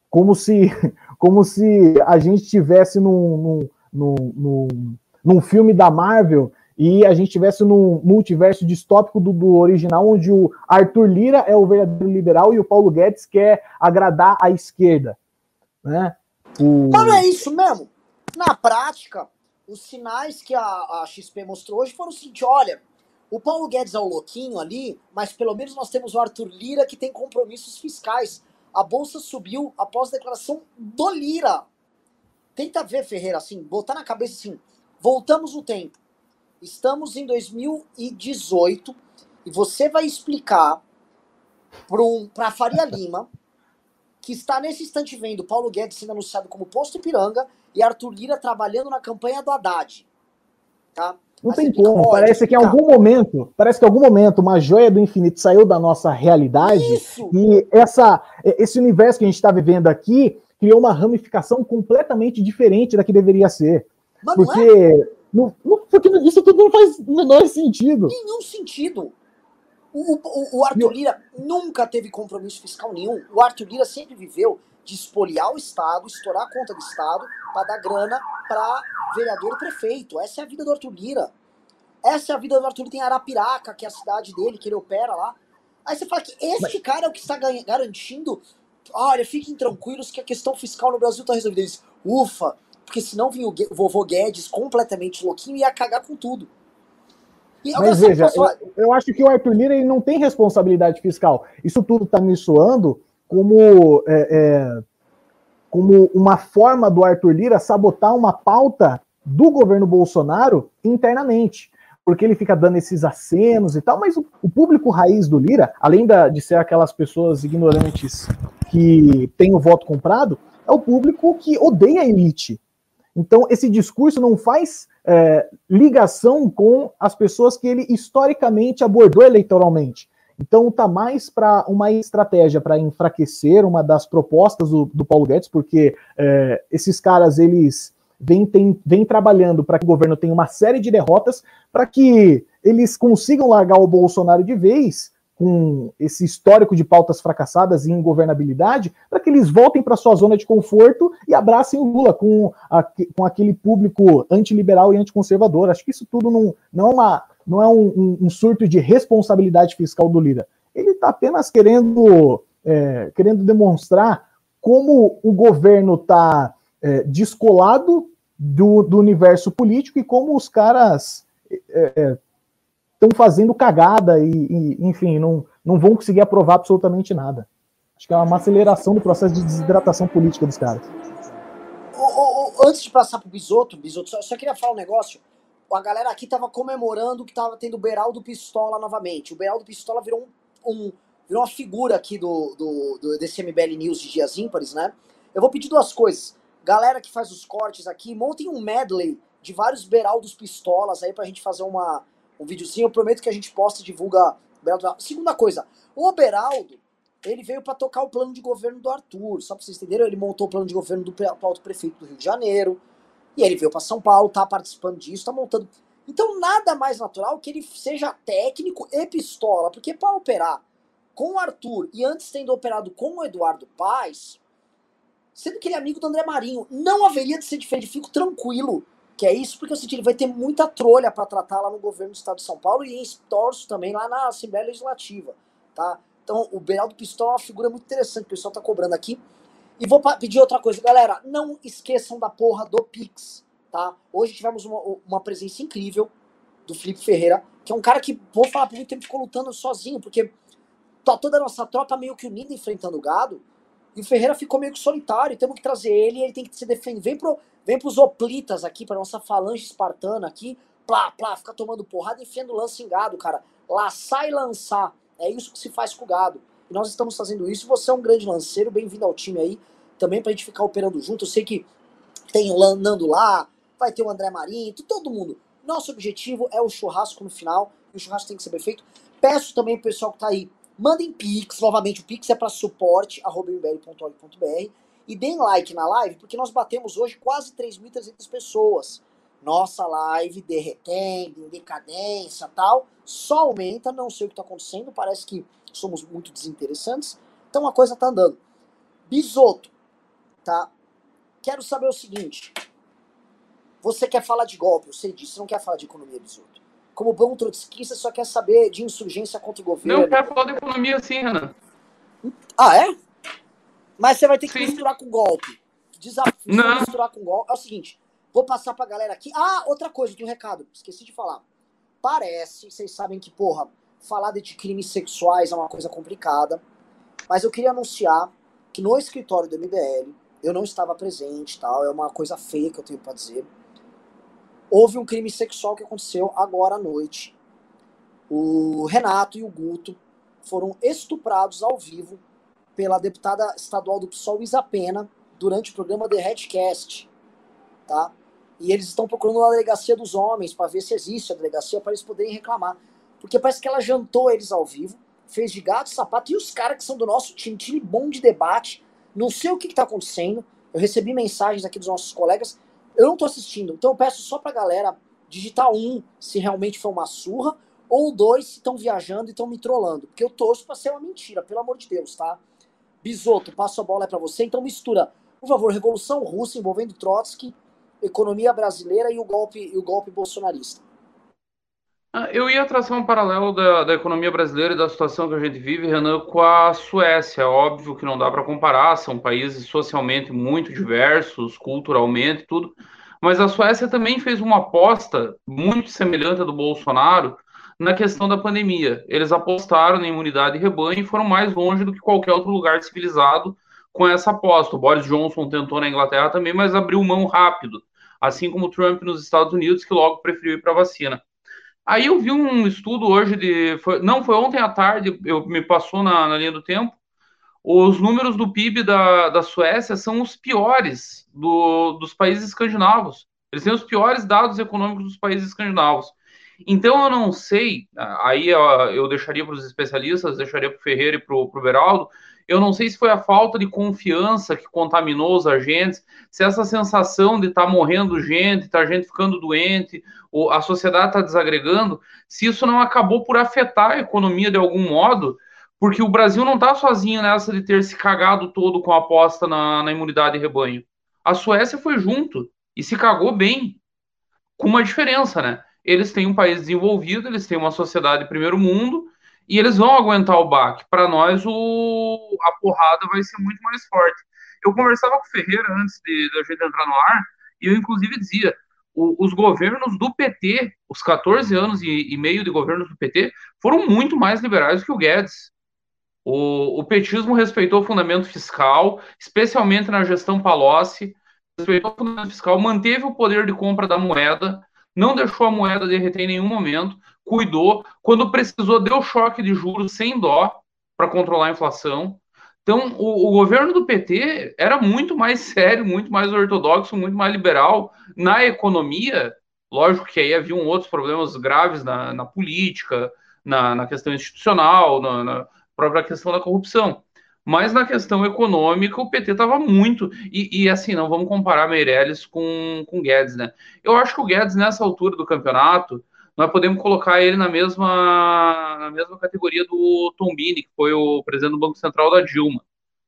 Como se, [laughs] como se a gente estivesse num, num, num, num, filme da Marvel e a gente estivesse num multiverso distópico do, do, original, onde o Arthur Lira é o verdadeiro liberal e o Paulo Guedes quer agradar a esquerda. Né?
O... Mas é isso mesmo? Na prática, os sinais que a, a XP mostrou hoje foram o seguinte: olha, o Paulo Guedes é o louquinho ali, mas pelo menos nós temos o Arthur Lira que tem compromissos fiscais. A bolsa subiu após a declaração do Lira. Tenta ver, Ferreira, assim, botar na cabeça assim, voltamos no tempo. Estamos em 2018 e você vai explicar para um, a Faria Lima, que está nesse instante vendo Paulo Guedes sendo anunciado como posto Ipiranga e Arthur Lira trabalhando na campanha do Haddad. Tá?
Não tem como, parece que em algum momento, parece que em algum momento uma joia do infinito saiu da nossa realidade Isso. e essa, esse universo que a gente está vivendo aqui criou uma ramificação completamente diferente da que deveria ser. Mas porque, não porque isso tudo não faz o menor sentido.
Nenhum sentido. O, o, o Arthur Lira nunca teve compromisso fiscal nenhum. O Arthur Lira sempre viveu de espoliar o Estado, estourar a conta do Estado para dar grana para vereador e prefeito. Essa é a vida do Arthur Lira. Essa é a vida do Arthur Lira. Tem Arapiraca, que é a cidade dele, que ele opera lá. Aí você fala que este cara é o que está garantindo. Olha, fiquem tranquilos que a questão fiscal no Brasil está resolvida. Ufa, porque senão vinha o vovô Guedes completamente louquinho e ia cagar com tudo.
E Mas veja, eu, eu, acho que o Arthur Lira ele não tem responsabilidade fiscal. Isso tudo está me soando como, é, é, como uma forma do Arthur Lira sabotar uma pauta do governo Bolsonaro internamente. Porque ele fica dando esses acenos e tal, mas o, o público raiz do Lira, além da, de ser aquelas pessoas ignorantes que têm o voto comprado, é o público que odeia a elite. Então, esse discurso não faz é, ligação com as pessoas que ele historicamente abordou eleitoralmente. Então, está mais para uma estratégia para enfraquecer uma das propostas do, do Paulo Guedes, porque é, esses caras eles vêm, tem, vêm trabalhando para que o governo tenha uma série de derrotas, para que eles consigam largar o Bolsonaro de vez com esse histórico de pautas fracassadas e ingovernabilidade, para que eles voltem para sua zona de conforto e abracem o Lula com, a, com aquele público antiliberal e anticonservador. Acho que isso tudo não, não é, uma, não é um, um, surto de responsabilidade fiscal do Lira. Ele está apenas querendo, é, querendo demonstrar como o governo está é, descolado do, do universo político e como os caras é, é estão fazendo cagada e, e, enfim, não, não vão conseguir aprovar absolutamente nada. Acho que é uma aceleração do processo de desidratação política dos caras.
O, o, antes de passar pro Bisoto, Bisoto, só, só, queria falar um negócio. A galera aqui tava comemorando que tava tendo o Beraldo Pistola novamente. O Beraldo Pistola virou um, um virou uma figura aqui do, do, do, desse MBL News de dias ímpares, né? Eu vou pedir duas coisas. Galera que faz os cortes aqui, montem um medley de vários Beraldos Pistolas aí pra gente fazer uma, um videozinho. Eu prometo que a gente posta e divulga. Segunda coisa, o Beraldo, ele veio para tocar o plano de governo do Arthur. Só para vocês entenderem, ele montou o plano de governo do alto prefeito do Rio de Janeiro. E ele veio para São Paulo, tá participando disso, tá montando. Então, nada mais natural que ele seja técnico e pistola, porque para operar com o Arthur e antes tendo operado com o Eduardo Paz, sendo que ele é amigo do André Marinho, não haveria de ser diferente. Fico tranquilo que é isso, porque eu senti ele vai ter muita trolha para tratar lá no governo do estado de São Paulo e em torço também lá na Assembleia Legislativa, tá? Então, o Beraldo Pistola é uma figura muito interessante, o pessoal tá cobrando aqui. E vou pedir outra coisa, galera, não esqueçam da porra do Pix, tá? Hoje tivemos uma, uma presença incrível do Felipe Ferreira, que é um cara que, vou falar por muito tempo, ficou lutando sozinho, porque tá toda a nossa tropa meio que unida enfrentando o gado, e o Ferreira ficou meio que solitário, temos que trazer ele, ele tem que se defender. Vem, pro, vem pros oplitas aqui, pra nossa falange espartana aqui, plá, plá, ficar tomando porrada e enfiando lance em gado, cara. Laçar e lançar. É isso que se faz com o gado. E nós estamos fazendo isso. Você é um grande lanceiro, bem-vindo ao time aí. Também pra gente ficar operando junto. Eu sei que tem o Nando lá, vai ter o André Marinho, todo mundo. Nosso objetivo é o churrasco no final. E o churrasco tem que ser bem feito. Peço também pro pessoal que tá aí Mandem Pix, novamente o Pix é para suporte.mbl.org.br e deem like na live, porque nós batemos hoje quase 3.300 pessoas. Nossa live derretendo, em decadência tal, só aumenta, não sei o que está acontecendo, parece que somos muito desinteressantes, então a coisa tá andando. Bisoto, tá? Quero saber o seguinte, você quer falar de golpe, eu sei disso, você não quer falar de economia, Bisoto como bom trotskista, só quer saber de insurgência contra o governo.
Não quero falar de economia assim, Renan.
Ah, é? Mas você vai ter que Sim. misturar com golpe. Desafio Não. misturar com golpe. É o seguinte, vou passar pra galera aqui. Ah, outra coisa, tem um recado, esqueci de falar. Parece, vocês sabem que, porra, falar de crimes sexuais é uma coisa complicada. Mas eu queria anunciar que no escritório do MBL, eu não estava presente, tal, é uma coisa feia que eu tenho para dizer. Houve um crime sexual que aconteceu agora à noite. O Renato e o Guto foram estuprados ao vivo pela deputada estadual do PSOL Isa Pena durante o programa The Headcast, tá? E eles estão procurando a delegacia dos homens para ver se existe a delegacia para eles poderem reclamar, porque parece que ela jantou eles ao vivo, fez de gato sapato e os caras que são do nosso time, time bom de debate, não sei o que está acontecendo. Eu recebi mensagens aqui dos nossos colegas, eu não estou assistindo, então eu peço só para a galera digitar um se realmente foi uma surra ou dois se estão viajando e estão me trollando, porque eu torço para ser uma mentira, pelo amor de Deus, tá? Bisoto, passo a bola é para você. Então mistura, por favor, Revolução Russa envolvendo Trotsky, economia brasileira e o golpe, e o golpe bolsonarista.
Ah, eu ia traçar um paralelo da, da, economia brasileira e da situação que a gente vive, Renan, com a Suécia. Óbvio que não dá para comparar, são países socialmente muito diversos, culturalmente, tudo. Mas a Suécia também fez uma aposta muito semelhante à do Bolsonaro, na questão da pandemia. Eles apostaram na imunidade rebanho e foram mais longe do que qualquer outro lugar civilizado com essa aposta. O Boris Johnson tentou na Inglaterra também, mas abriu mão rápido, assim como o Trump nos Estados Unidos, que logo preferiu ir para a vacina. Aí eu vi um estudo hoje de. Foi, não, foi ontem à tarde, eu me passou na, na linha do tempo. Os números do PIB da, da Suécia são os piores do, dos países escandinavos. Eles têm os piores dados econômicos dos países escandinavos. Então eu não sei, aí eu deixaria para os especialistas, deixaria para o Ferreira e para o Beraldo, eu não sei se foi a falta de confiança que contaminou os agentes, se essa sensação de estar tá morrendo gente, tá gente ficando doente, ou a sociedade está desagregando, se isso não acabou por afetar a economia de algum modo, porque o Brasil não está sozinho nessa de ter se cagado todo com a aposta na, na imunidade de rebanho. A Suécia foi junto e se cagou bem, com uma diferença, né? eles têm um país desenvolvido, eles têm uma sociedade primeiro mundo e eles vão aguentar o baque. Para nós, o, a porrada vai ser muito mais forte. Eu conversava com o Ferreira antes de, de a gente entrar no ar e eu, inclusive, dizia: o, os governos do PT, os 14 anos e, e, meio de governos do PT, foram muito mais liberais que o Guedes. O, o petismo respeitou o fundamento fiscal, especialmente na gestão Palocci, respeitou o fundamento fiscal, manteve o poder de compra da moeda não deixou a moeda derreter em nenhum momento, cuidou. Quando precisou, deu choque de juros sem dó para controlar a inflação. Então, o, o, governo do PT era muito mais [laughs] sério, muito mais ortodoxo, muito mais liberal na economia. Lógico que aí haviam outros problemas graves na, na política, na, na, questão institucional, na, na própria questão da corrupção. Mas na questão econômica, o PT estava muito. E, e, assim, não vamos comparar Meirelles com, com Guedes, né? Eu acho que o Guedes, nessa altura do campeonato, nós podemos colocar ele na mesma, na mesma categoria do Tombini, que foi o presidente do Banco Central da Dilma.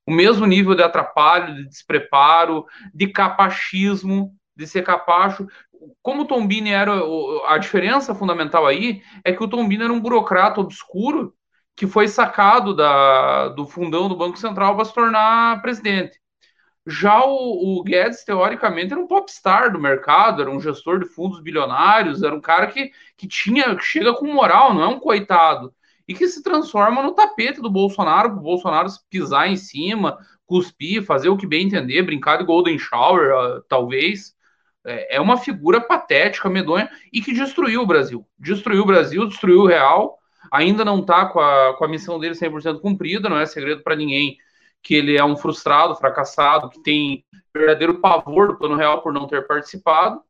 O mesmo nível de atrapalho, de despreparo, de capachismo, de ser capacho. Como o Tombini era. A diferença fundamental aí é que o Tombini era um burocrata obscuro que foi sacado da, do fundão do Banco Central para se tornar presidente. Já o, o, Guedes, teoricamente, era um popstar do mercado, era um gestor de fundos bilionários, era um cara que, que tinha, que chega com moral, não é um coitado, e que se transforma no tapete do Bolsonaro, para o Bolsonaro pisar em cima, cuspir, fazer o que bem entender, brincar de Golden Shower, uh, talvez. É, é uma figura patética, medonha, e que destruiu o Brasil. Destruiu o Brasil, destruiu o real, ainda não está com a, com a missão dele 100% cumprida, não é segredo para ninguém que ele é um frustrado, fracassado, que tem verdadeiro pavor do plano real por não ter participado.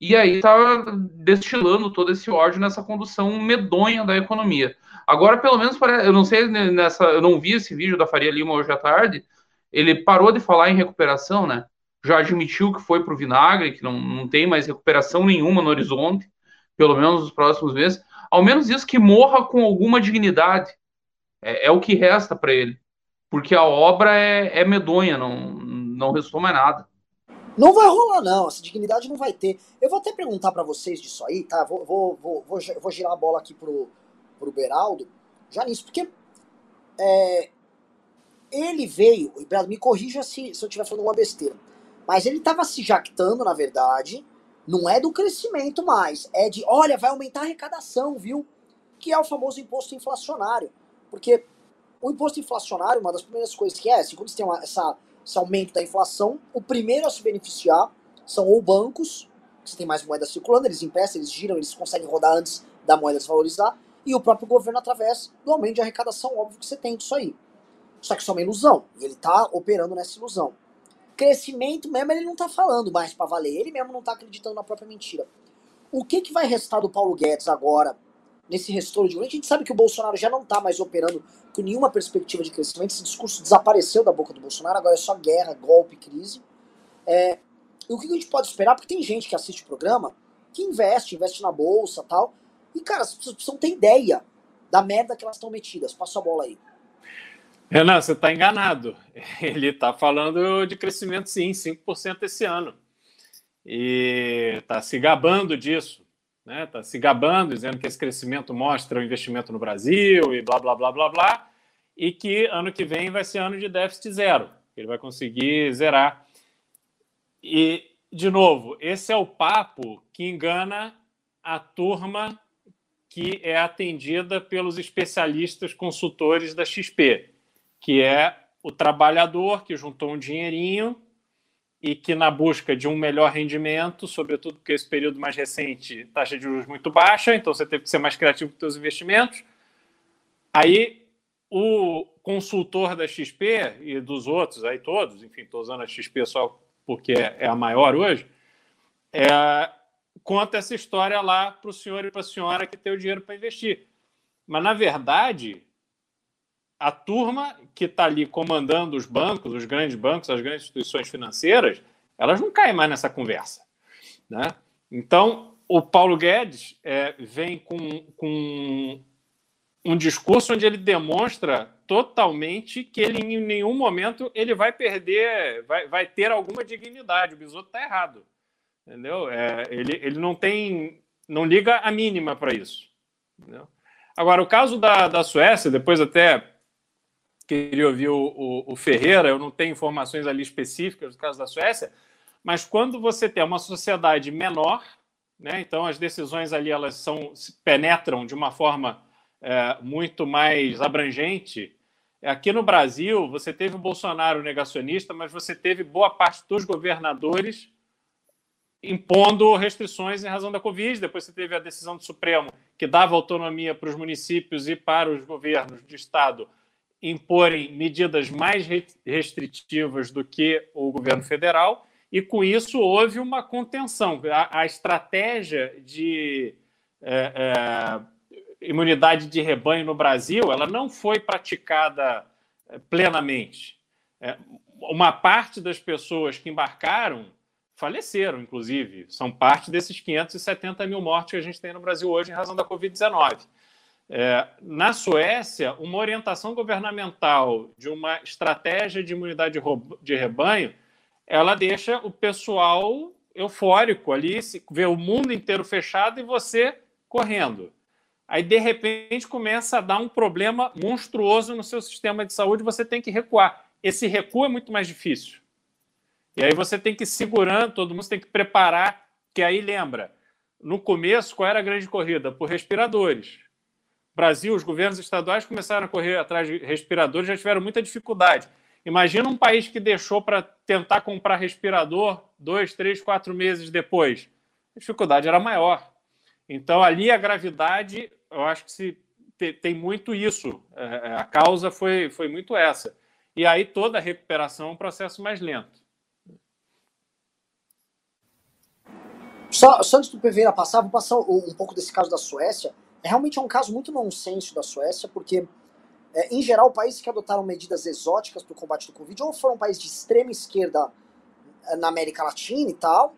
E aí está destilando todo esse ódio nessa condução medonha da economia. Agora, pelo menos, eu não sei nessa, eu não vi esse vídeo da Faria Lima hoje à tarde. Ele parou de falar em recuperação, né? Já admitiu que foi para o vinagre, que não, não tem mais recuperação nenhuma no horizonte, pelo menos nos próximos meses. Ao menos isso que morra com alguma dignidade. É, é o que resta para ele. Porque a obra é, é medonha, não, não restou mais nada.
Não vai rolar, não. Essa dignidade não vai ter. Eu vou até perguntar para vocês disso aí, tá? Vou, vou, vou, vou, vou girar a bola aqui pro, pro Beraldo, já nisso, porque é, ele veio, e Beraldo, me corrija se, se eu estiver falando uma besteira, mas ele estava se jactando, na verdade, não é do crescimento mais, é de, olha, vai aumentar a arrecadação, viu? Que é o famoso imposto inflacionário. Porque o imposto inflacionário, uma das primeiras coisas que é, assim, quando você tem uma, essa, esse aumento da inflação, o primeiro a se beneficiar são ou bancos, que você tem mais moeda circulando, eles emprestam, eles giram, eles conseguem rodar antes da moeda desvalorizar, e o próprio governo através do aumento de arrecadação, óbvio que você tem disso aí. Só que isso é uma ilusão, e ele está operando nessa ilusão. Crescimento mesmo ele não está falando mais para valer, ele mesmo não está acreditando na própria mentira. O que, que vai restar do Paulo Guedes agora, nesse restoro de governo? A gente sabe que o Bolsonaro já não está mais operando com nenhuma perspectiva de crescimento, esse discurso desapareceu da boca do Bolsonaro, agora é só guerra, golpe, crise. É, e o que a gente pode esperar? Porque tem gente que assiste o programa que investe, investe na bolsa tal. E, cara, as pessoas precisam ter ideia da merda que elas estão metidas. Passa a bola aí.
Renan, você está enganado. [laughs] Ele está falando de crescimento, sim, 5% esse ano. E está se gabando disso. Está né? Tá se gabando, dizendo que esse crescimento mostra o investimento no Brasil e blá, blá, blá, blá, blá. E que ano que vem vai ser ano de déficit zero. Ele vai conseguir zerar. E, de novo, esse é o papo que engana a turma que é atendida pelos especialistas consultores da XP, que é o trabalhador que juntou um dinheirinho e que, na busca de um melhor rendimento, sobretudo porque esse período mais recente, taxa de juros muito baixa, então você teve que ser mais criativo com seus investimentos. Aí o consultor da XP e dos outros, aí todos, enfim, estou usando a XP só porque é a maior hoje, é, conta essa história lá para o senhor e para a senhora que tem o dinheiro para investir. Mas, na verdade, a turma que está ali comandando os bancos, os grandes bancos, as grandes instituições financeiras, elas não caem mais nessa conversa. Né? Então, o Paulo Guedes é, vem com, com um discurso onde ele demonstra totalmente que ele em nenhum momento ele vai perder, vai, vai ter alguma dignidade. O Bisoto está errado. Entendeu? É, ele, ele não tem. não liga a mínima para isso. Entendeu? Agora, o caso da, da Suécia, depois até queria ouvir o, o, o, Ferreira, eu não tenho informações ali específicas do caso da Suécia, mas quando você tem uma sociedade menor, né, então as decisões ali elas são penetram de uma forma é, muito mais abrangente. Aqui no Brasil, você teve o Bolsonaro negacionista, mas você teve boa parte dos governadores impondo restrições em razão da Covid. Depois você teve a decisão do Supremo, que dava autonomia para os municípios e para os governos de Estado imporem medidas mais restritivas do que o governo federal. E com isso houve uma contenção. A, a estratégia de é, é, imunidade de rebanho no Brasil ela não foi praticada é, plenamente. É, uma parte das pessoas que embarcaram faleceram, inclusive. São parte desses 570 mil mortes que a gente tem no Brasil hoje em razão da Covid-19. É, na Suécia, uma orientação governamental de uma estratégia de imunidade de rebanho, ela deixa o pessoal eufórico ali, vê o mundo inteiro fechado e você correndo. Aí, de repente, começa a dar um problema monstruoso no seu sistema de saúde, você tem que recuar. Esse recuo é muito mais difícil. E aí você tem que ir segurando, todo mundo tem que preparar, que aí lembra, no começo, qual era a grande corrida? Por respiradores. Brasil, os governos estaduais começaram a correr atrás de respiradores, já tiveram muita dificuldade. Imagina um país que deixou para tentar comprar respirador dois, três, quatro meses depois. A dificuldade era maior. Então, ali a gravidade, eu acho que se tem muito isso. É, é, a causa foi, foi muito essa. E aí toda a recuperação é um processo mais lento.
Só, só antes do PV passar, vou passar um, um pouco desse caso da Suécia. Realmente é um caso muito nonsense da Suécia, porque, é, em geral, países que adotaram medidas exóticas para o combate do Covid ou foram países de extrema esquerda é, na América Latina e tal,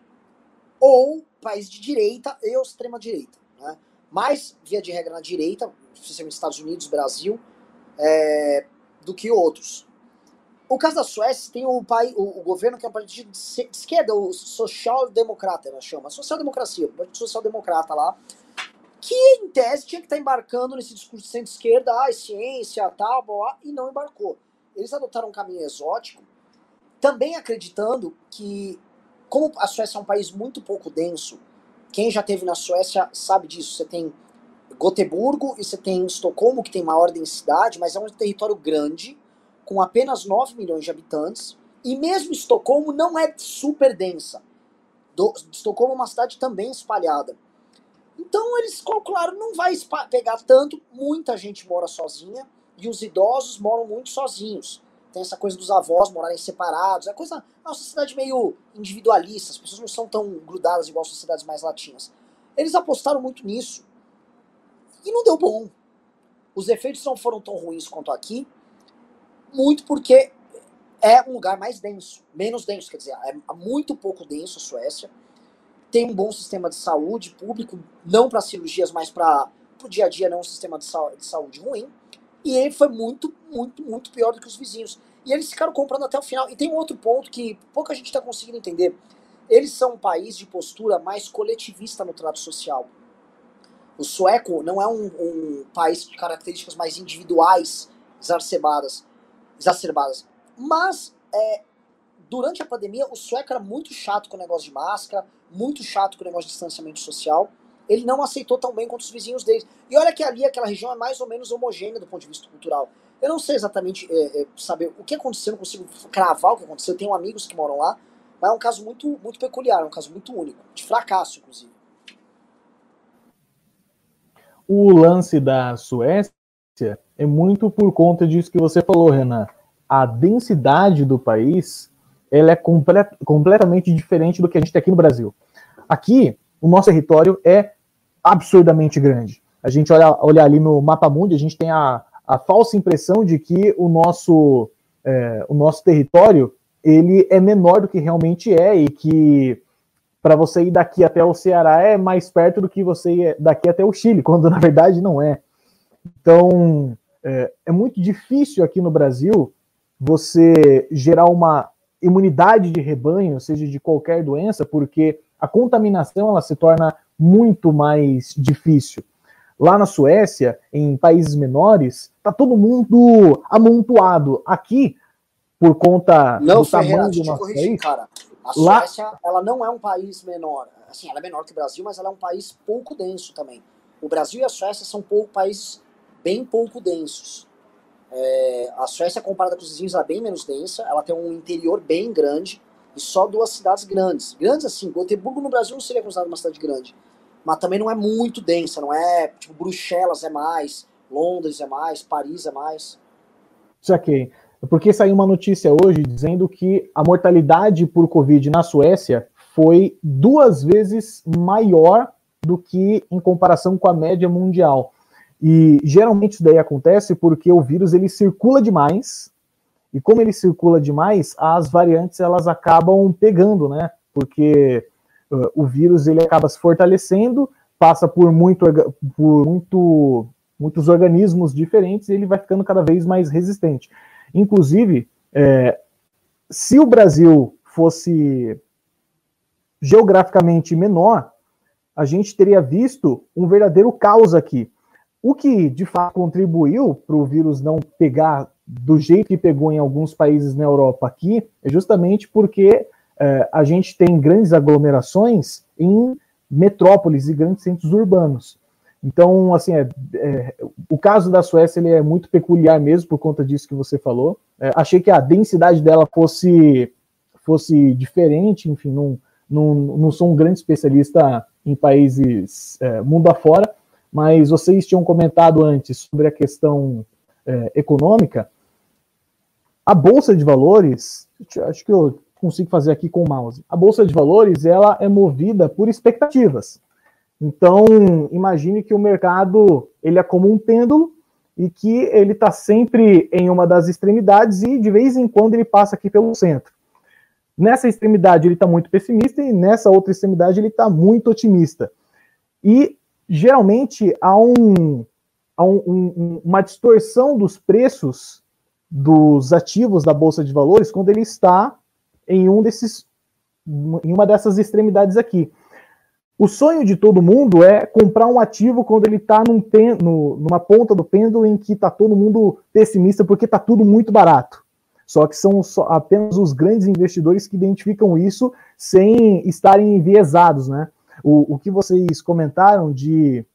ou países de direita e extrema direita. Né? Mais, via de regra, na direita, especialmente Estados Unidos, Brasil, é, do que outros. O caso da Suécia tem o, pai, o, o governo que é um partido de esquerda, o social-democrata, ela chama, social-democracia, o partido social-democrata lá, que em tese tinha que estar embarcando nesse discurso de centro-esquerda, ah, é ciência, tal, blá, e não embarcou. Eles adotaram um caminho exótico, também acreditando que, como a Suécia é um país muito pouco denso, quem já teve na Suécia sabe disso, você tem Goteburgo e você tem Estocolmo, que tem maior densidade, mas é um território grande, com apenas 9 milhões de habitantes. E mesmo Estocolmo não é super densa. Do, Estocolmo é uma cidade também espalhada. Então eles calcularam, não vai pegar tanto, muita gente mora sozinha e os idosos moram muito sozinhos. Tem essa coisa dos avós morarem separados, é coisa, é uma sociedade meio individualista, as pessoas não são tão grudadas igual sociedades mais latinas. Eles apostaram muito nisso e não deu bom. Os efeitos não foram tão ruins quanto aqui, muito porque é um lugar mais denso, menos denso, quer dizer, é muito pouco denso a Suécia. Tem um bom sistema de saúde público, não para cirurgias, mas para o dia a dia, não um sistema de, de saúde ruim. E ele foi muito, muito, muito pior do que os vizinhos. E eles ficaram comprando até o final. E tem um outro ponto que pouca gente está conseguindo entender. Eles são um país de postura mais coletivista no trato social. O sueco não é um, um país de características mais individuais, exacerbadas. exacerbadas. Mas, é, durante a pandemia, o sueco era muito chato com o negócio de máscara, muito chato com o negócio de distanciamento social. Ele não aceitou tão bem quanto os vizinhos dele. E olha que ali, aquela região é mais ou menos homogênea do ponto de vista cultural. Eu não sei exatamente é, é, saber o que aconteceu, não consigo cravar o que aconteceu. Eu tenho amigos que moram lá, mas é um caso muito, muito peculiar, é um caso muito único, de fracasso, inclusive.
O lance da Suécia é muito por conta disso que você falou, Renan a densidade do país ela é complet, completamente diferente do que a gente tem aqui no Brasil. Aqui, o nosso território é absurdamente grande. A gente olha, olha ali no mapa mundo, a gente tem a, a falsa impressão de que o nosso, é, o nosso território ele é menor do que realmente é e que para você ir daqui até o Ceará é mais perto do que você ir daqui até o Chile, [laughs] quando na verdade não é. Então, é, é muito difícil aqui no Brasil você gerar uma imunidade de rebanho, seja de qualquer doença, porque a contaminação ela se torna muito mais difícil. Lá na Suécia, em países menores, tá todo mundo amontoado. Aqui, por conta
não, do tamanho do nosso país, cara. A Suécia, lá... ela não é um país menor. Assim, ela é menor que o Brasil, mas ela é um país pouco denso também. O Brasil e a Suécia são pouco, países bem pouco densos. É, a Suécia, comparada com os vizinhos, é bem menos densa, ela tem um interior bem grande e só duas cidades grandes. Grandes assim, Gotemburgo no Brasil não seria considerado uma cidade grande, mas também não é muito densa, não é tipo Bruxelas é mais, Londres é mais, Paris é mais.
Saquei. Porque saiu uma notícia hoje dizendo que a mortalidade por Covid na Suécia foi duas vezes maior do que em comparação com a média mundial. E geralmente isso daí acontece porque o vírus ele circula demais, e como ele circula demais, as variantes elas acabam pegando, né? Porque uh, o vírus ele acaba se fortalecendo, passa por, muito, por muito, muitos organismos diferentes e ele vai ficando cada vez mais resistente. Inclusive, é, se o Brasil fosse geograficamente menor, a gente teria visto um verdadeiro caos aqui. O que de fato contribuiu para o vírus não pegar do jeito que pegou em alguns países na Europa aqui é justamente porque é, a gente tem grandes aglomerações em metrópoles e grandes centros urbanos. Então, assim, é, é, o caso da Suécia ele é muito peculiar mesmo por conta disso que você falou. É, achei que a densidade dela fosse, fosse diferente, enfim, não, não, não sou um grande especialista em países é, mundo afora, mas vocês tinham comentado antes sobre a questão é, econômica. A bolsa de valores, acho que eu consigo fazer aqui com o mouse. A bolsa de valores ela é movida por expectativas. Então, imagine que o mercado ele é como um pêndulo e que ele está sempre em uma das extremidades e de vez em quando ele passa aqui pelo centro. Nessa extremidade ele está muito pessimista e nessa outra extremidade ele está muito otimista. E geralmente há, um, há um, um, uma distorção dos preços dos ativos da bolsa de valores quando ele está em um desses em uma dessas extremidades aqui. O sonho de todo mundo é comprar um ativo quando ele está num numa ponta do pêndulo em que está todo mundo pessimista porque está tudo muito barato. Só que são só, apenas os grandes investidores que identificam isso sem estarem enviesados, né? O, o que vocês comentaram de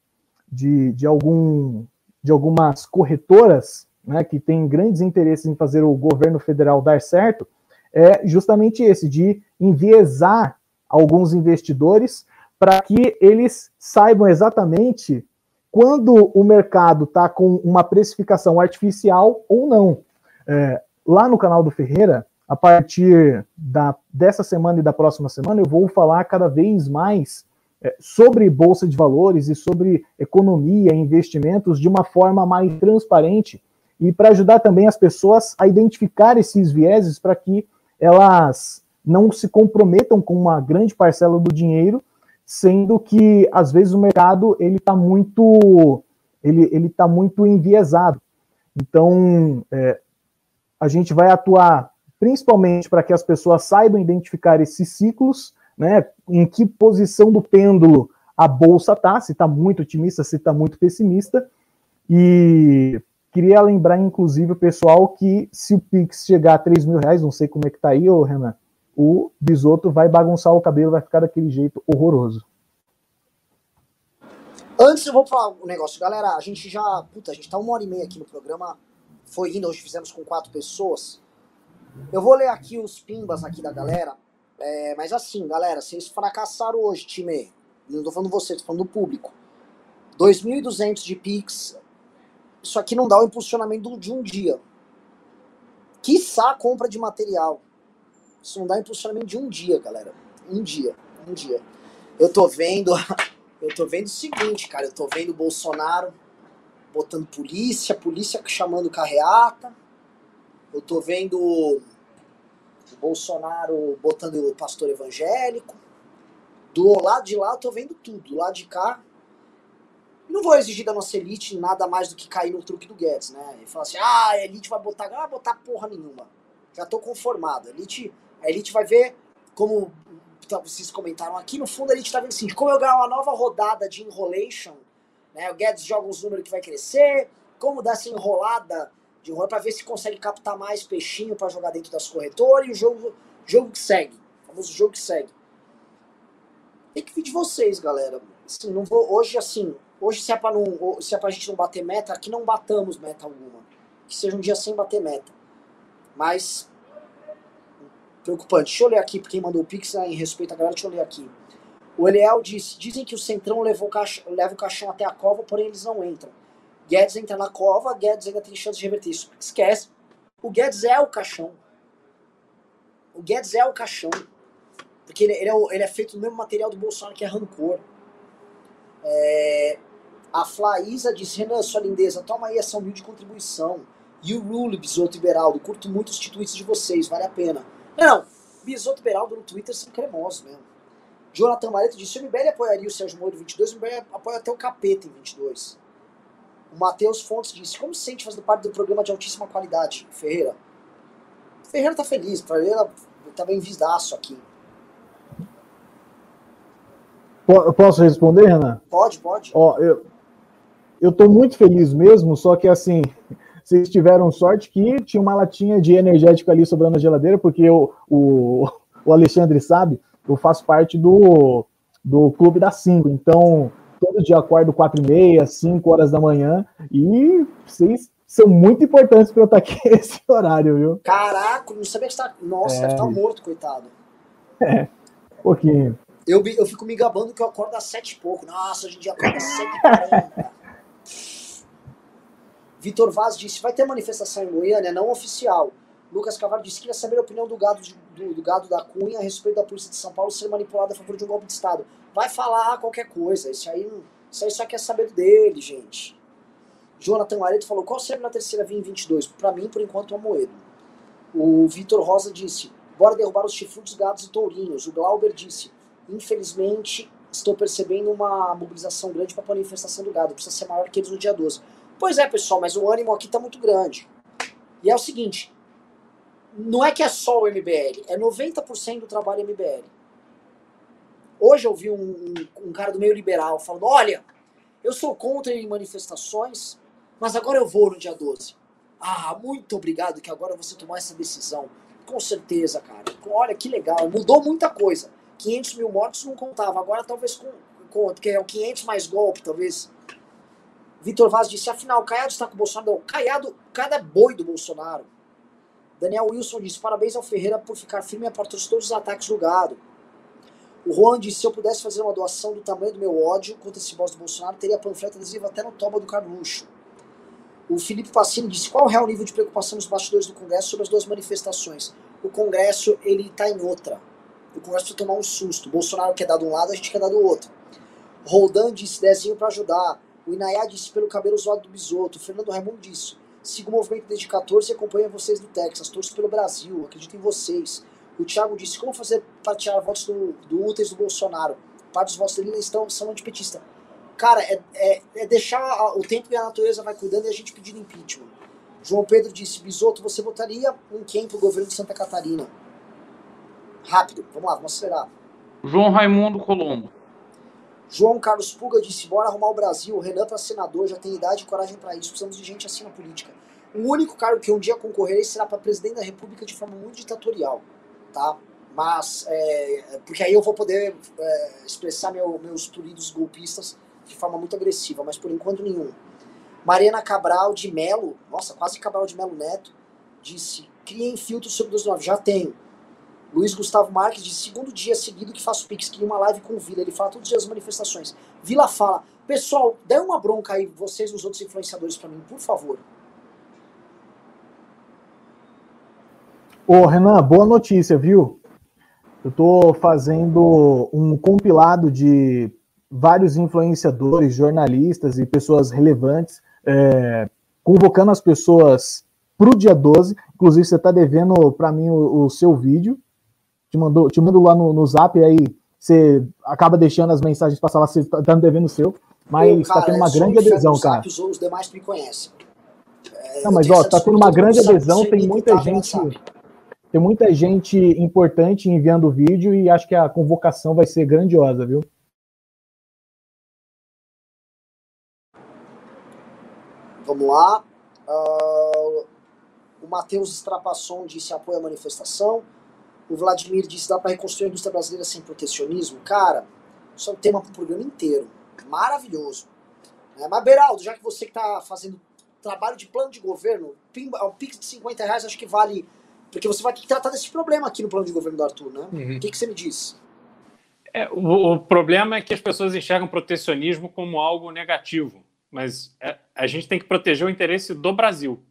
de, de, algum, de algumas corretoras né, que têm grandes interesses em fazer o governo federal dar certo é justamente esse, de enviesar alguns investidores para que eles saibam exatamente quando o mercado está com uma precificação artificial ou não. É, lá no canal do Ferreira, a partir da, dessa semana e da próxima semana, eu vou falar cada vez mais sobre bolsa de valores e sobre economia investimentos de uma forma mais transparente e para ajudar também as pessoas a identificar esses vieses para que elas não se comprometam com uma grande parcela do dinheiro, sendo que às vezes o mercado ele está muito ele ele está muito enviesado. Então é, a gente vai atuar principalmente para que as pessoas saibam identificar esses ciclos, né? Em que posição do pêndulo a bolsa está, se está muito otimista, se está muito pessimista, e Queria lembrar, inclusive, o pessoal que se o Pix chegar a 3 mil reais, não sei como é que tá aí, ô Renan, o Bisoto vai bagunçar o cabelo, vai ficar daquele jeito horroroso.
Antes eu vou falar um negócio, galera. A gente já. Puta, a gente tá uma hora e meia aqui no programa. Foi indo, hoje fizemos com quatro pessoas. Eu vou ler aqui os pimbas aqui da galera. É, mas assim, galera, vocês fracassaram hoje, time. Não tô falando vocês, tô falando do público. 2.200 de Pix, isso aqui não dá o impulsionamento de um dia. Quiçá compra de material. Isso não dá impulsionamento de um dia, galera. Um dia. Um dia. Eu tô vendo. [laughs] Eu tô vendo o seguinte, cara. Eu tô vendo o Bolsonaro botando polícia, polícia chamando carreata. Eu tô vendo Bolsonaro botando o pastor evangélico. Do lado de lá eu tô vendo tudo. Do lado de cá não vou exigir da nossa elite nada mais do que cair no truque do Guedes, né? E falar assim, ah, a elite vai botar, ah, botar porra nenhuma. Já tô conformado. A elite, a elite vai ver, como tá, vocês comentaram aqui, no fundo a elite tá vendo assim, como eu ganhar uma nova rodada de enrolation, né? O Guedes joga uns números que vai crescer, como dar essa enrolada de enrolar para ver se consegue captar mais peixinho para jogar dentro das corretoras e o jogo, jogo que segue. O famoso jogo que segue. Tem que vir de vocês, galera. Assim, não vou, hoje, assim, Hoje, se é para não, se é pra gente não bater meta, aqui não batamos meta alguma. Que seja um dia sem bater meta. Mas preocupante. Deixa eu ler aqui, quem mandou o Pix né, em respeito à galera, deixa eu ler aqui. O Eliel disse: dizem que o Centrão leva o caixão até a cova, porém eles não entram. Guedes entra na cova, Guedes ainda tem chance de reverter isso. Esquece. O Guedes é o caixão. O Guedes é o caixão. Porque ele, ele, é, ele é feito do mesmo material do Bolsonaro, que é rancor. É, a Flaísa disse, Renan, sua lindeza, toma aí essa humilde contribuição. E o Rule, Bisoto Beraldo, curto muito os tweets de vocês, vale a pena. Não, Bisoto Beraldo no Twitter são cremosos mesmo. Jonathan Mareto disse, o MBL apoiaria o Sérgio Moro em 22, o MBL apoia até o Capeta em 22. O Matheus Fontes disse, como se sente fazendo parte do programa de altíssima qualidade, Ferreira? Ferreira tá feliz, Ferreira tá bem visaço aqui.
Posso responder, Renan?
Pode, pode.
Ó, eu, eu tô muito feliz mesmo, só que assim, vocês tiveram sorte que tinha uma latinha de energético ali sobrando na geladeira, porque eu, o, o Alexandre sabe, eu faço parte do, do Clube da 5, então todo dia acordo 4 e meia, 5 horas da manhã, e vocês são muito importantes para eu estar aqui [laughs] nesse horário, viu?
Caraca, não sabia que você tá... Nossa, é... deve estar tá morto, coitado.
É, um pouquinho.
Eu, eu fico me gabando que eu acordo às sete e pouco. Nossa, hoje em dia acordo às sete e quarenta. Vitor Vaz disse, vai ter manifestação em Goiânia, não oficial. Lucas Cavalho disse, queria saber a opinião do gado, de, do, do, gado da Cunha a respeito da polícia de São Paulo ser manipulada a favor de um golpe de Estado. Vai falar qualquer coisa, isso aí, isso aí só quer saber dele, gente. Jonathan Areto falou, qual será na terceira via em 22? Para mim, por enquanto, é Moedo. O Vitor Rosa disse, bora derrubar os chifrudos, gados e tourinhos. O Glauber disse, infelizmente, estou percebendo uma mobilização grande para a manifestação do gado. Precisa ser maior que eles no dia 12. Pois é, pessoal, mas o ânimo aqui está muito grande. E é o seguinte: não é que é só o MBL, é 90% do trabalho MBL. Hoje eu vi um, um, cara do meio liberal falando: olha, eu sou contra em manifestações, mas agora eu vou no dia 12. Ah, muito obrigado que agora você tomou essa decisão. Com certeza, cara. Olha que legal, mudou muita coisa. 500 mil mortos não contava, agora talvez com, com que é o 500 mais golpe, talvez. Vitor Vaz disse, afinal, Caiado está com o Bolsonaro. Caiado, cada boi do Bolsonaro. Daniel Wilson disse, parabéns ao Ferreira por ficar firme e aportar todos os ataques do gado. O Juan disse, se eu pudesse fazer uma doação do tamanho do meu ódio contra esse boss do Bolsonaro, teria panfleto adesivo até no toba do Carluxo. O Felipe Passini disse, qual é o real nível de preocupação dos bastidores do Congresso sobre as duas manifestações? O Congresso, ele está em outra. O Congresso precisa tomar um susto. O Bolsonaro quer dar de um lado, a gente quer dar do outro. Roldan disse, dezinho para ajudar. O Inayá disse, pelo cabelo zoado do Bisoto. O Fernando Raimundo disse, sigo o movimento desde 14 e acompanho vocês do Texas. Torço pelo Brasil, acredito em vocês. O Thiago disse, como fazer para tirar votos do, do úteis do Bolsonaro? Parte dos votos dele estão, são antipetista. Cara, é, é, é deixar o tempo e a natureza vai cuidando e a gente pedindo impeachment. João Pedro disse, Bisoto, você votaria em quem pro governo de Santa Catarina? Rápido, vamos lá, vamos acelerar.
João Raimundo Colombo.
João Carlos Puga disse, bora arrumar o Brasil, o Renan para senador, já tem idade e coragem para isso, precisamos de gente assim na política. O único cargo que um dia concorrerei será para presidente da república de forma muito ditatorial tá? Mas, é, porque aí eu vou poder é, expressar meu, meus turidos golpistas de forma muito agressiva, mas por enquanto nenhum. Mariana Cabral de Melo, nossa, quase Cabral de Melo Neto, disse: criem filtro sobre 29, já tenho. Luiz Gustavo Marques disse: segundo dia seguido que faço Pix, queria uma live com o Vila. Ele fala todos os dias as manifestações. Vila fala: pessoal, dê uma bronca aí, vocês, os outros influenciadores, para mim, por favor.
Ô, Renan, boa notícia, viu? Eu estou fazendo um compilado de vários influenciadores, jornalistas e pessoas relevantes, é, convocando as pessoas para o dia 12. Inclusive, você está devendo para mim o, o, seu vídeo. Te, mandou, te mando lá no, no zap, aí você acaba deixando as mensagens passar lá, você está tá devendo o seu. Mas está tendo uma grande adesão, cara.
Os demais me conhecem.
É, Não, mas ó, tá tendo uma grande adesão, tem muita gente. Tem muita gente importante enviando o vídeo e acho que a convocação vai ser grandiosa, viu?
Vamos lá. Uh, o Matheus Strapasson disse apoio à manifestação. O Vladimir disse dá para reconstruir a indústria brasileira sem protecionismo. Cara, isso é um tema para o programa inteiro. Maravilhoso. É, mas, Beraldo, já que você está fazendo trabalho de plano de governo, o Pix de 50 reais acho que vale porque você vai ter que tratar desse problema aqui no plano de governo do Arthur, né? Uhum. O que, que você me diz?
É, o, o, problema é que as pessoas enxergam protecionismo como algo negativo, mas é, a gente tem que proteger o interesse do Brasil.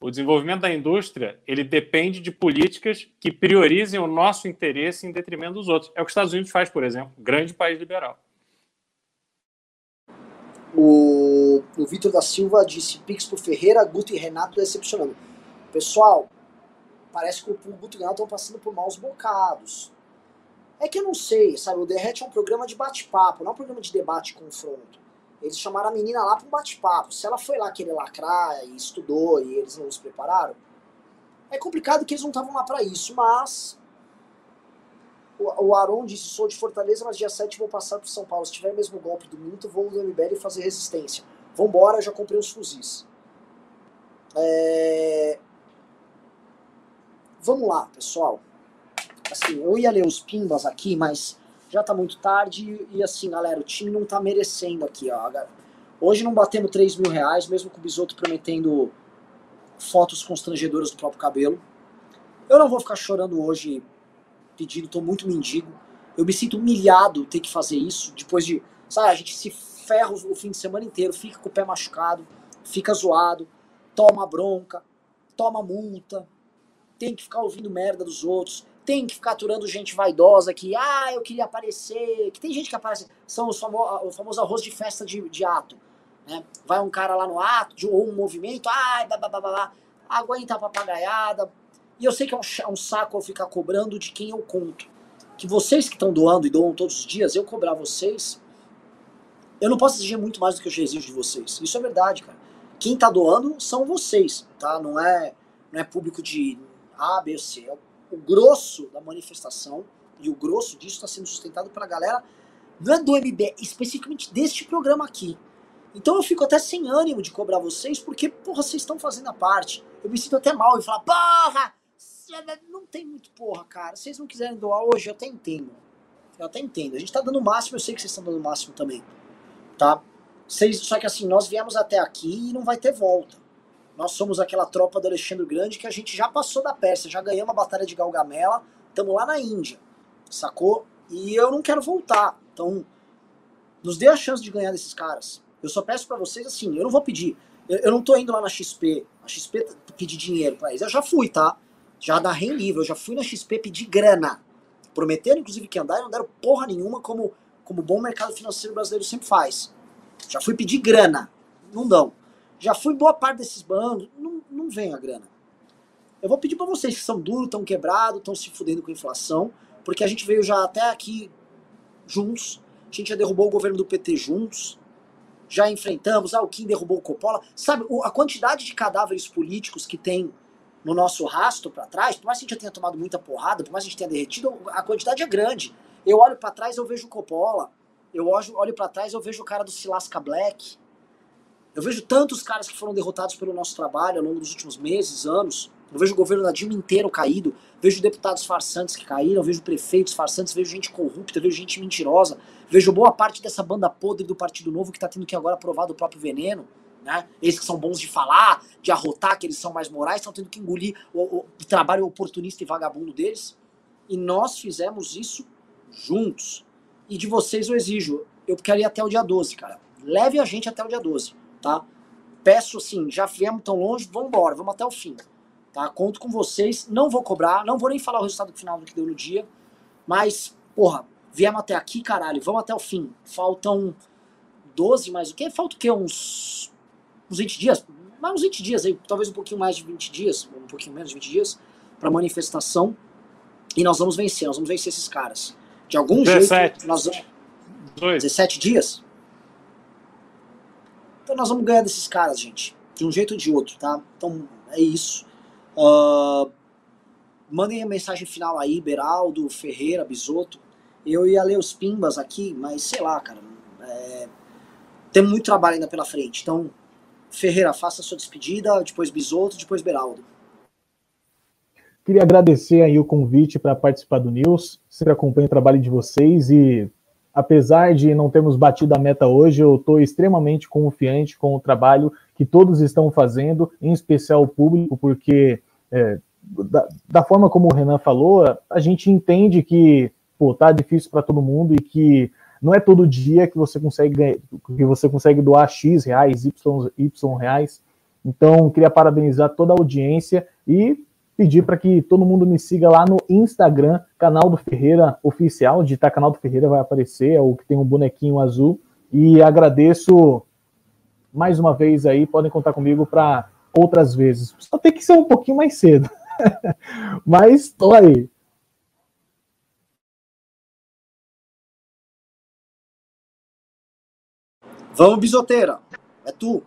O desenvolvimento da indústria ele depende de políticas que priorizem o nosso interesse em detrimento dos outros. É o que os Estados Unidos faz, por exemplo, grande país liberal.
O, o Vitor da Silva disse: Pix por Ferreira, Guto e Renato decepcionando. Pessoal, parece que o Guto estão passando por maus bocados. É que eu não sei, sabe? O Derrete é um programa de bate-papo, não é um programa de debate e confronto. Eles chamaram a menina lá para um bate-papo. Se ela foi lá querer lacrar e estudou e eles não se prepararam, é complicado que eles não estavam lá para isso, mas. O, o Aron disse: sou de Fortaleza, mas dia 7 vou passar para São Paulo. Se tiver mesmo golpe do Minto, vou no MBL e fazer resistência. Vambora, já comprei os fuzis. É... Vamos lá, pessoal. Assim, eu ia ler os pimbas aqui, mas já tá muito tarde e assim, galera, o time não tá merecendo aqui, ó. Hoje não batemos 3 mil reais, mesmo com o Bisoto prometendo fotos constrangedoras do próprio cabelo. Eu não vou ficar chorando hoje pedindo, tô muito mendigo. Eu me sinto humilhado ter que fazer isso, depois de, sabe, a gente se ferra o fim de semana inteiro, fica com o pé machucado, fica zoado, toma bronca, toma multa, tem que ficar ouvindo merda dos outros, tem que ficar aturando gente vaidosa que, ah, eu queria aparecer, que tem gente que aparece, são os famo o famoso arroz de festa de, de ato. Né? Vai um cara lá no ato, de, ou um movimento, ai, blá, blá, blá, blá, aguenta a papagaiada. E eu sei que é um, é um saco eu ficar cobrando de quem eu conto. Que vocês que estão doando e doam todos os dias, eu cobrar vocês, eu não posso exigir muito mais do que eu já exijo de vocês. Isso é verdade, cara. Quem tá doando são vocês, tá? Não é, não é público de a, B, C. É o grosso da manifestação e o grosso disso está sendo sustentado pela galera não é do MB, especificamente deste programa aqui. Então eu fico até sem ânimo de cobrar vocês, porque, porra, vocês estão fazendo a parte. Eu me sinto até mal e falar, porra, não tem muito porra, cara. Se vocês não quiserem doar hoje, eu até entendo. Eu até entendo. A gente tá dando o máximo, eu sei que vocês estão dando o máximo também. Tá? Só que assim, nós viemos até aqui e não vai ter volta. Nós somos aquela tropa do Alexandre Grande que a gente já passou da Pérsia, já ganhamos a batalha de Galgamela, estamos lá na Índia, sacou? E eu não quero voltar. Então, nos dê a chance de ganhar desses caras. Eu só peço para vocês assim, eu não vou pedir. Eu, eu, não tô indo lá na XP, a XP pedir dinheiro para eles. Eu já fui, tá? Já da rei livre, eu já fui na XP pedir grana. Prometeram, inclusive, que andar e não deram porra nenhuma, como, como bom mercado financeiro brasileiro sempre faz. Já fui pedir grana. Não dão. Já fui boa parte desses bancos. Não, não vem a grana. Eu vou pedir para vocês que são duros, estão quebrados, estão se fudendo com a inflação, porque a gente veio já até aqui juntos. A gente já derrubou o governo do PT juntos. Já enfrentamos. Ah, o Kim derrubou o Coppola. Sabe, a quantidade de cadáveres políticos que tem no nosso rastro para trás, por mais que a gente já tenha tomado muita porrada, por mais que a gente tenha derretido, a quantidade é grande. Eu olho para trás, eu vejo o Coppola. Eu olho, olho para trás, eu vejo o cara do Silasca Black. Eu vejo tantos caras que foram derrotados pelo nosso trabalho ao longo dos últimos meses, anos. Eu vejo o governo da Dilma inteiro caído. Vejo deputados farsantes que caíram. Vejo prefeitos farsantes. Vejo gente corrupta. Vejo gente mentirosa. Vejo boa parte dessa banda podre do Partido Novo que está tendo que agora provar do próprio veneno. Né? Eles que são bons de falar, de arrotar, que eles são mais morais, estão tendo que engolir o, o, o trabalho oportunista e vagabundo deles. E nós fizemos isso juntos. E de vocês eu exijo. Eu quero ir até o dia 12, cara. Leve a gente até o dia 12, tá? Peço assim, já viemos tão longe, vamos embora, vamos até o fim. Tá? Conto com vocês, não vou cobrar, não vou nem falar o resultado final do que deu no dia, mas, porra, viemos até aqui, caralho, vamos até o fim. Faltam 12 mais o quê? Falta o quê? Uns, uns 20 dias? Mais uns 20 dias aí, talvez um pouquinho mais de 20 dias, um pouquinho menos de 20 dias, pra manifestação. E nós vamos vencer, nós vamos vencer esses caras. De algum 17. jeito, nós vamos. 17 dias? Então nós vamos ganhar desses caras, gente. De um jeito ou de outro, tá? Então é isso. Uh, mandem a mensagem final aí, Beraldo, Ferreira, Bisoto. Eu ia ler os pimbas aqui, mas sei lá, cara. É, tem muito trabalho ainda pela frente. Então, Ferreira, faça a sua despedida, depois Bisoto, depois Beraldo.
Queria agradecer aí o convite para participar do News. Sempre acompanho o trabalho de vocês e, apesar de não termos batido a meta hoje, eu estou extremamente confiante com o trabalho que todos estão fazendo, em especial o público, porque é, da, da, forma como o Renan falou, a gente entende que pô, tá difícil para todo mundo e que não é todo dia que você consegue que você consegue doar X reais, Y, y reais. Então, queria parabenizar toda a audiência e pedir para que todo mundo me siga lá no Instagram, canal do Ferreira Oficial, digitar canal do Ferreira vai aparecer, é o que tem um bonequinho azul. E agradeço mais uma vez aí, podem contar comigo para outras vezes. Só tem que ser um pouquinho mais cedo. [laughs] Mas estou aí.
Vamos, bisoteira. É tu.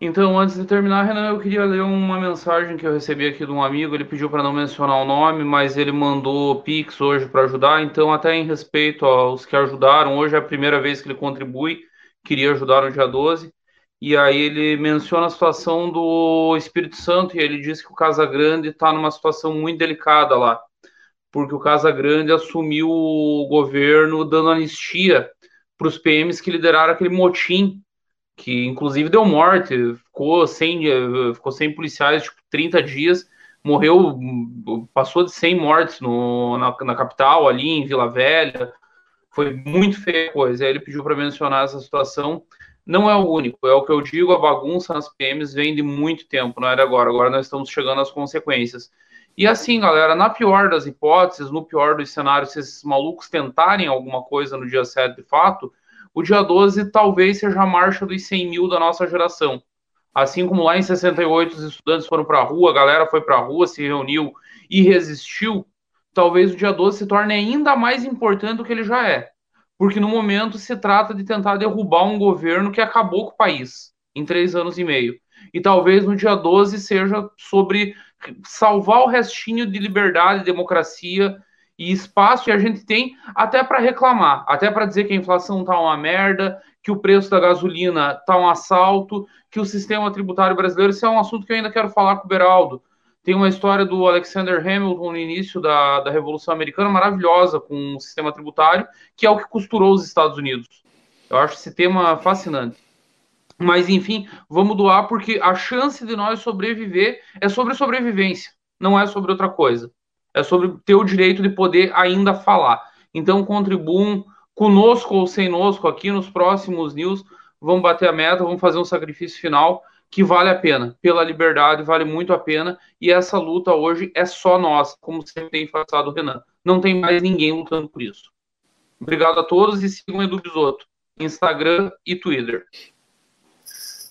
Então, antes de terminar, Renan, eu queria ler uma mensagem que eu recebi aqui de um amigo. Ele pediu para não mencionar o nome, mas ele mandou Pix hoje para ajudar. Então, até em respeito aos que ajudaram, hoje é a primeira vez que ele contribui. Queria ajudar no dia 12. E aí ele menciona a situação do Espírito Santo e ele diz que o Casa Grande está numa situação muito delicada lá, porque o Casa Grande assumiu o governo dando anistia para os PMs que lideraram aquele motim que inclusive deu morte, ficou sem, ficou sem policiais, tipo, 30 dias, morreu, passou de 100 mortes no, na, na capital, ali em Vila Velha, foi muito feia coisa. Ele pediu para mencionar essa situação. Não é o único, é o que eu digo, a bagunça nas PMs vem de muito tempo, não de agora. Agora nós estamos chegando às consequências. E assim, galera, na pior das hipóteses, no pior dos cenários, se esses malucos tentarem alguma coisa no dia 7 de fato, o dia 12 talvez seja a marcha dos 100 mil da nossa geração. Assim como lá em 68 os estudantes foram para a rua, a galera foi para a rua, se reuniu e resistiu, talvez o dia 12 se torne ainda mais importante do que ele já é. Porque no momento se trata de tentar derrubar um governo que acabou com o país em três anos e meio. E talvez no dia 12 seja sobre salvar o restinho de liberdade, democracia e espaço que a gente tem até para reclamar, até para dizer que a inflação está uma merda, que o preço da gasolina está um assalto, que o sistema tributário brasileiro, isso é um assunto que eu ainda quero falar com o Beraldo. Tem uma história do Alexander Hamilton no início da, da Revolução Americana maravilhosa com o sistema tributário, que é o que costurou os Estados Unidos. Eu acho esse tema fascinante. Mas, enfim, vamos doar porque a chance de nós sobreviver é sobre sobrevivência, não é sobre outra coisa. É sobre ter o direito de poder ainda falar. Então, contribuam conosco ou sem nosco aqui nos próximos news. Vamos bater a meta, vamos fazer um sacrifício final que vale a pena. Pela liberdade, vale muito a pena. E essa luta hoje é só nossa, como sempre tem enfatizado o Renan. Não tem mais ninguém lutando por isso. Obrigado a todos e sigam o Edu Bisotto, Instagram e Twitter.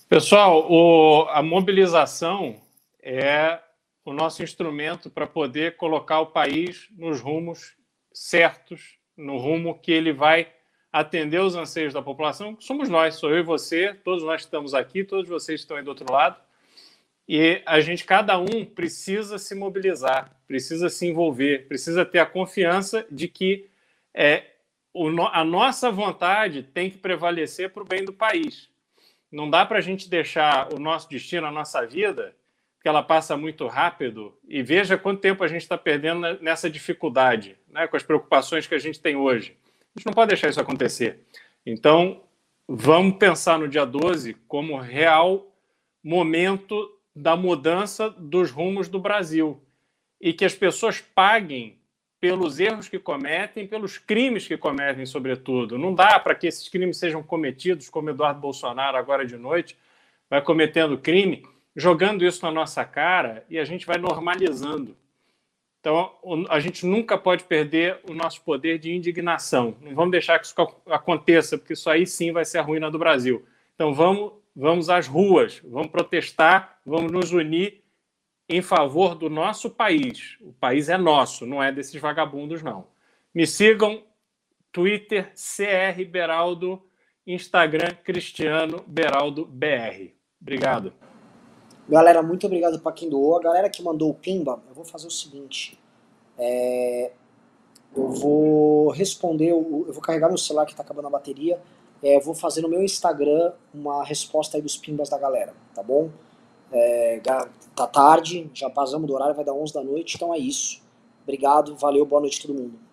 Pessoal, o, a mobilização é o nosso instrumento para poder colocar o país nos rumos certos, no rumo que ele vai atender os anseios da população, que somos nós, sou eu e você, todos nós estamos aqui, todos vocês estão aí do outro lado. E a gente, cada um, precisa se mobilizar, precisa se envolver, precisa ter a confiança de que é, o, a nossa vontade tem que prevalecer para o bem do país. Não dá para a gente deixar o nosso destino, a nossa vida, que ela passa muito rápido, e veja quanto tempo a gente está perdendo nessa dificuldade, né, com as preocupações que a gente tem hoje. A gente não pode deixar isso acontecer. Então, vamos pensar no dia 12 como real momento da mudança dos rumos do Brasil e que as pessoas paguem pelos erros que cometem, pelos crimes que cometem, sobretudo. Não dá para que esses crimes sejam cometidos, como Eduardo Bolsonaro, agora de noite, vai cometendo crime, jogando isso na nossa cara e a gente vai normalizando. Então, a gente nunca pode perder o nosso poder de indignação. Não vamos deixar que isso aconteça, porque isso aí sim vai ser a ruína do Brasil. Então, vamos, vamos às ruas, vamos protestar, vamos nos unir em favor do nosso país. O país é nosso, não é desses vagabundos, não. Me sigam, Twitter, CR Beraldo, Instagram, Cristiano Beraldo BR. Obrigado.
Galera, muito obrigado para quem doou. A galera que mandou o Pimba, eu vou fazer o seguinte. É, eu vou responder, eu vou carregar meu celular que está acabando a bateria. É, eu vou fazer no meu Instagram uma resposta aí dos Pimbas da galera, tá bom? É, tá tarde, já passamos do horário, vai dar 11 da noite, então é isso. Obrigado, valeu, boa noite todo mundo.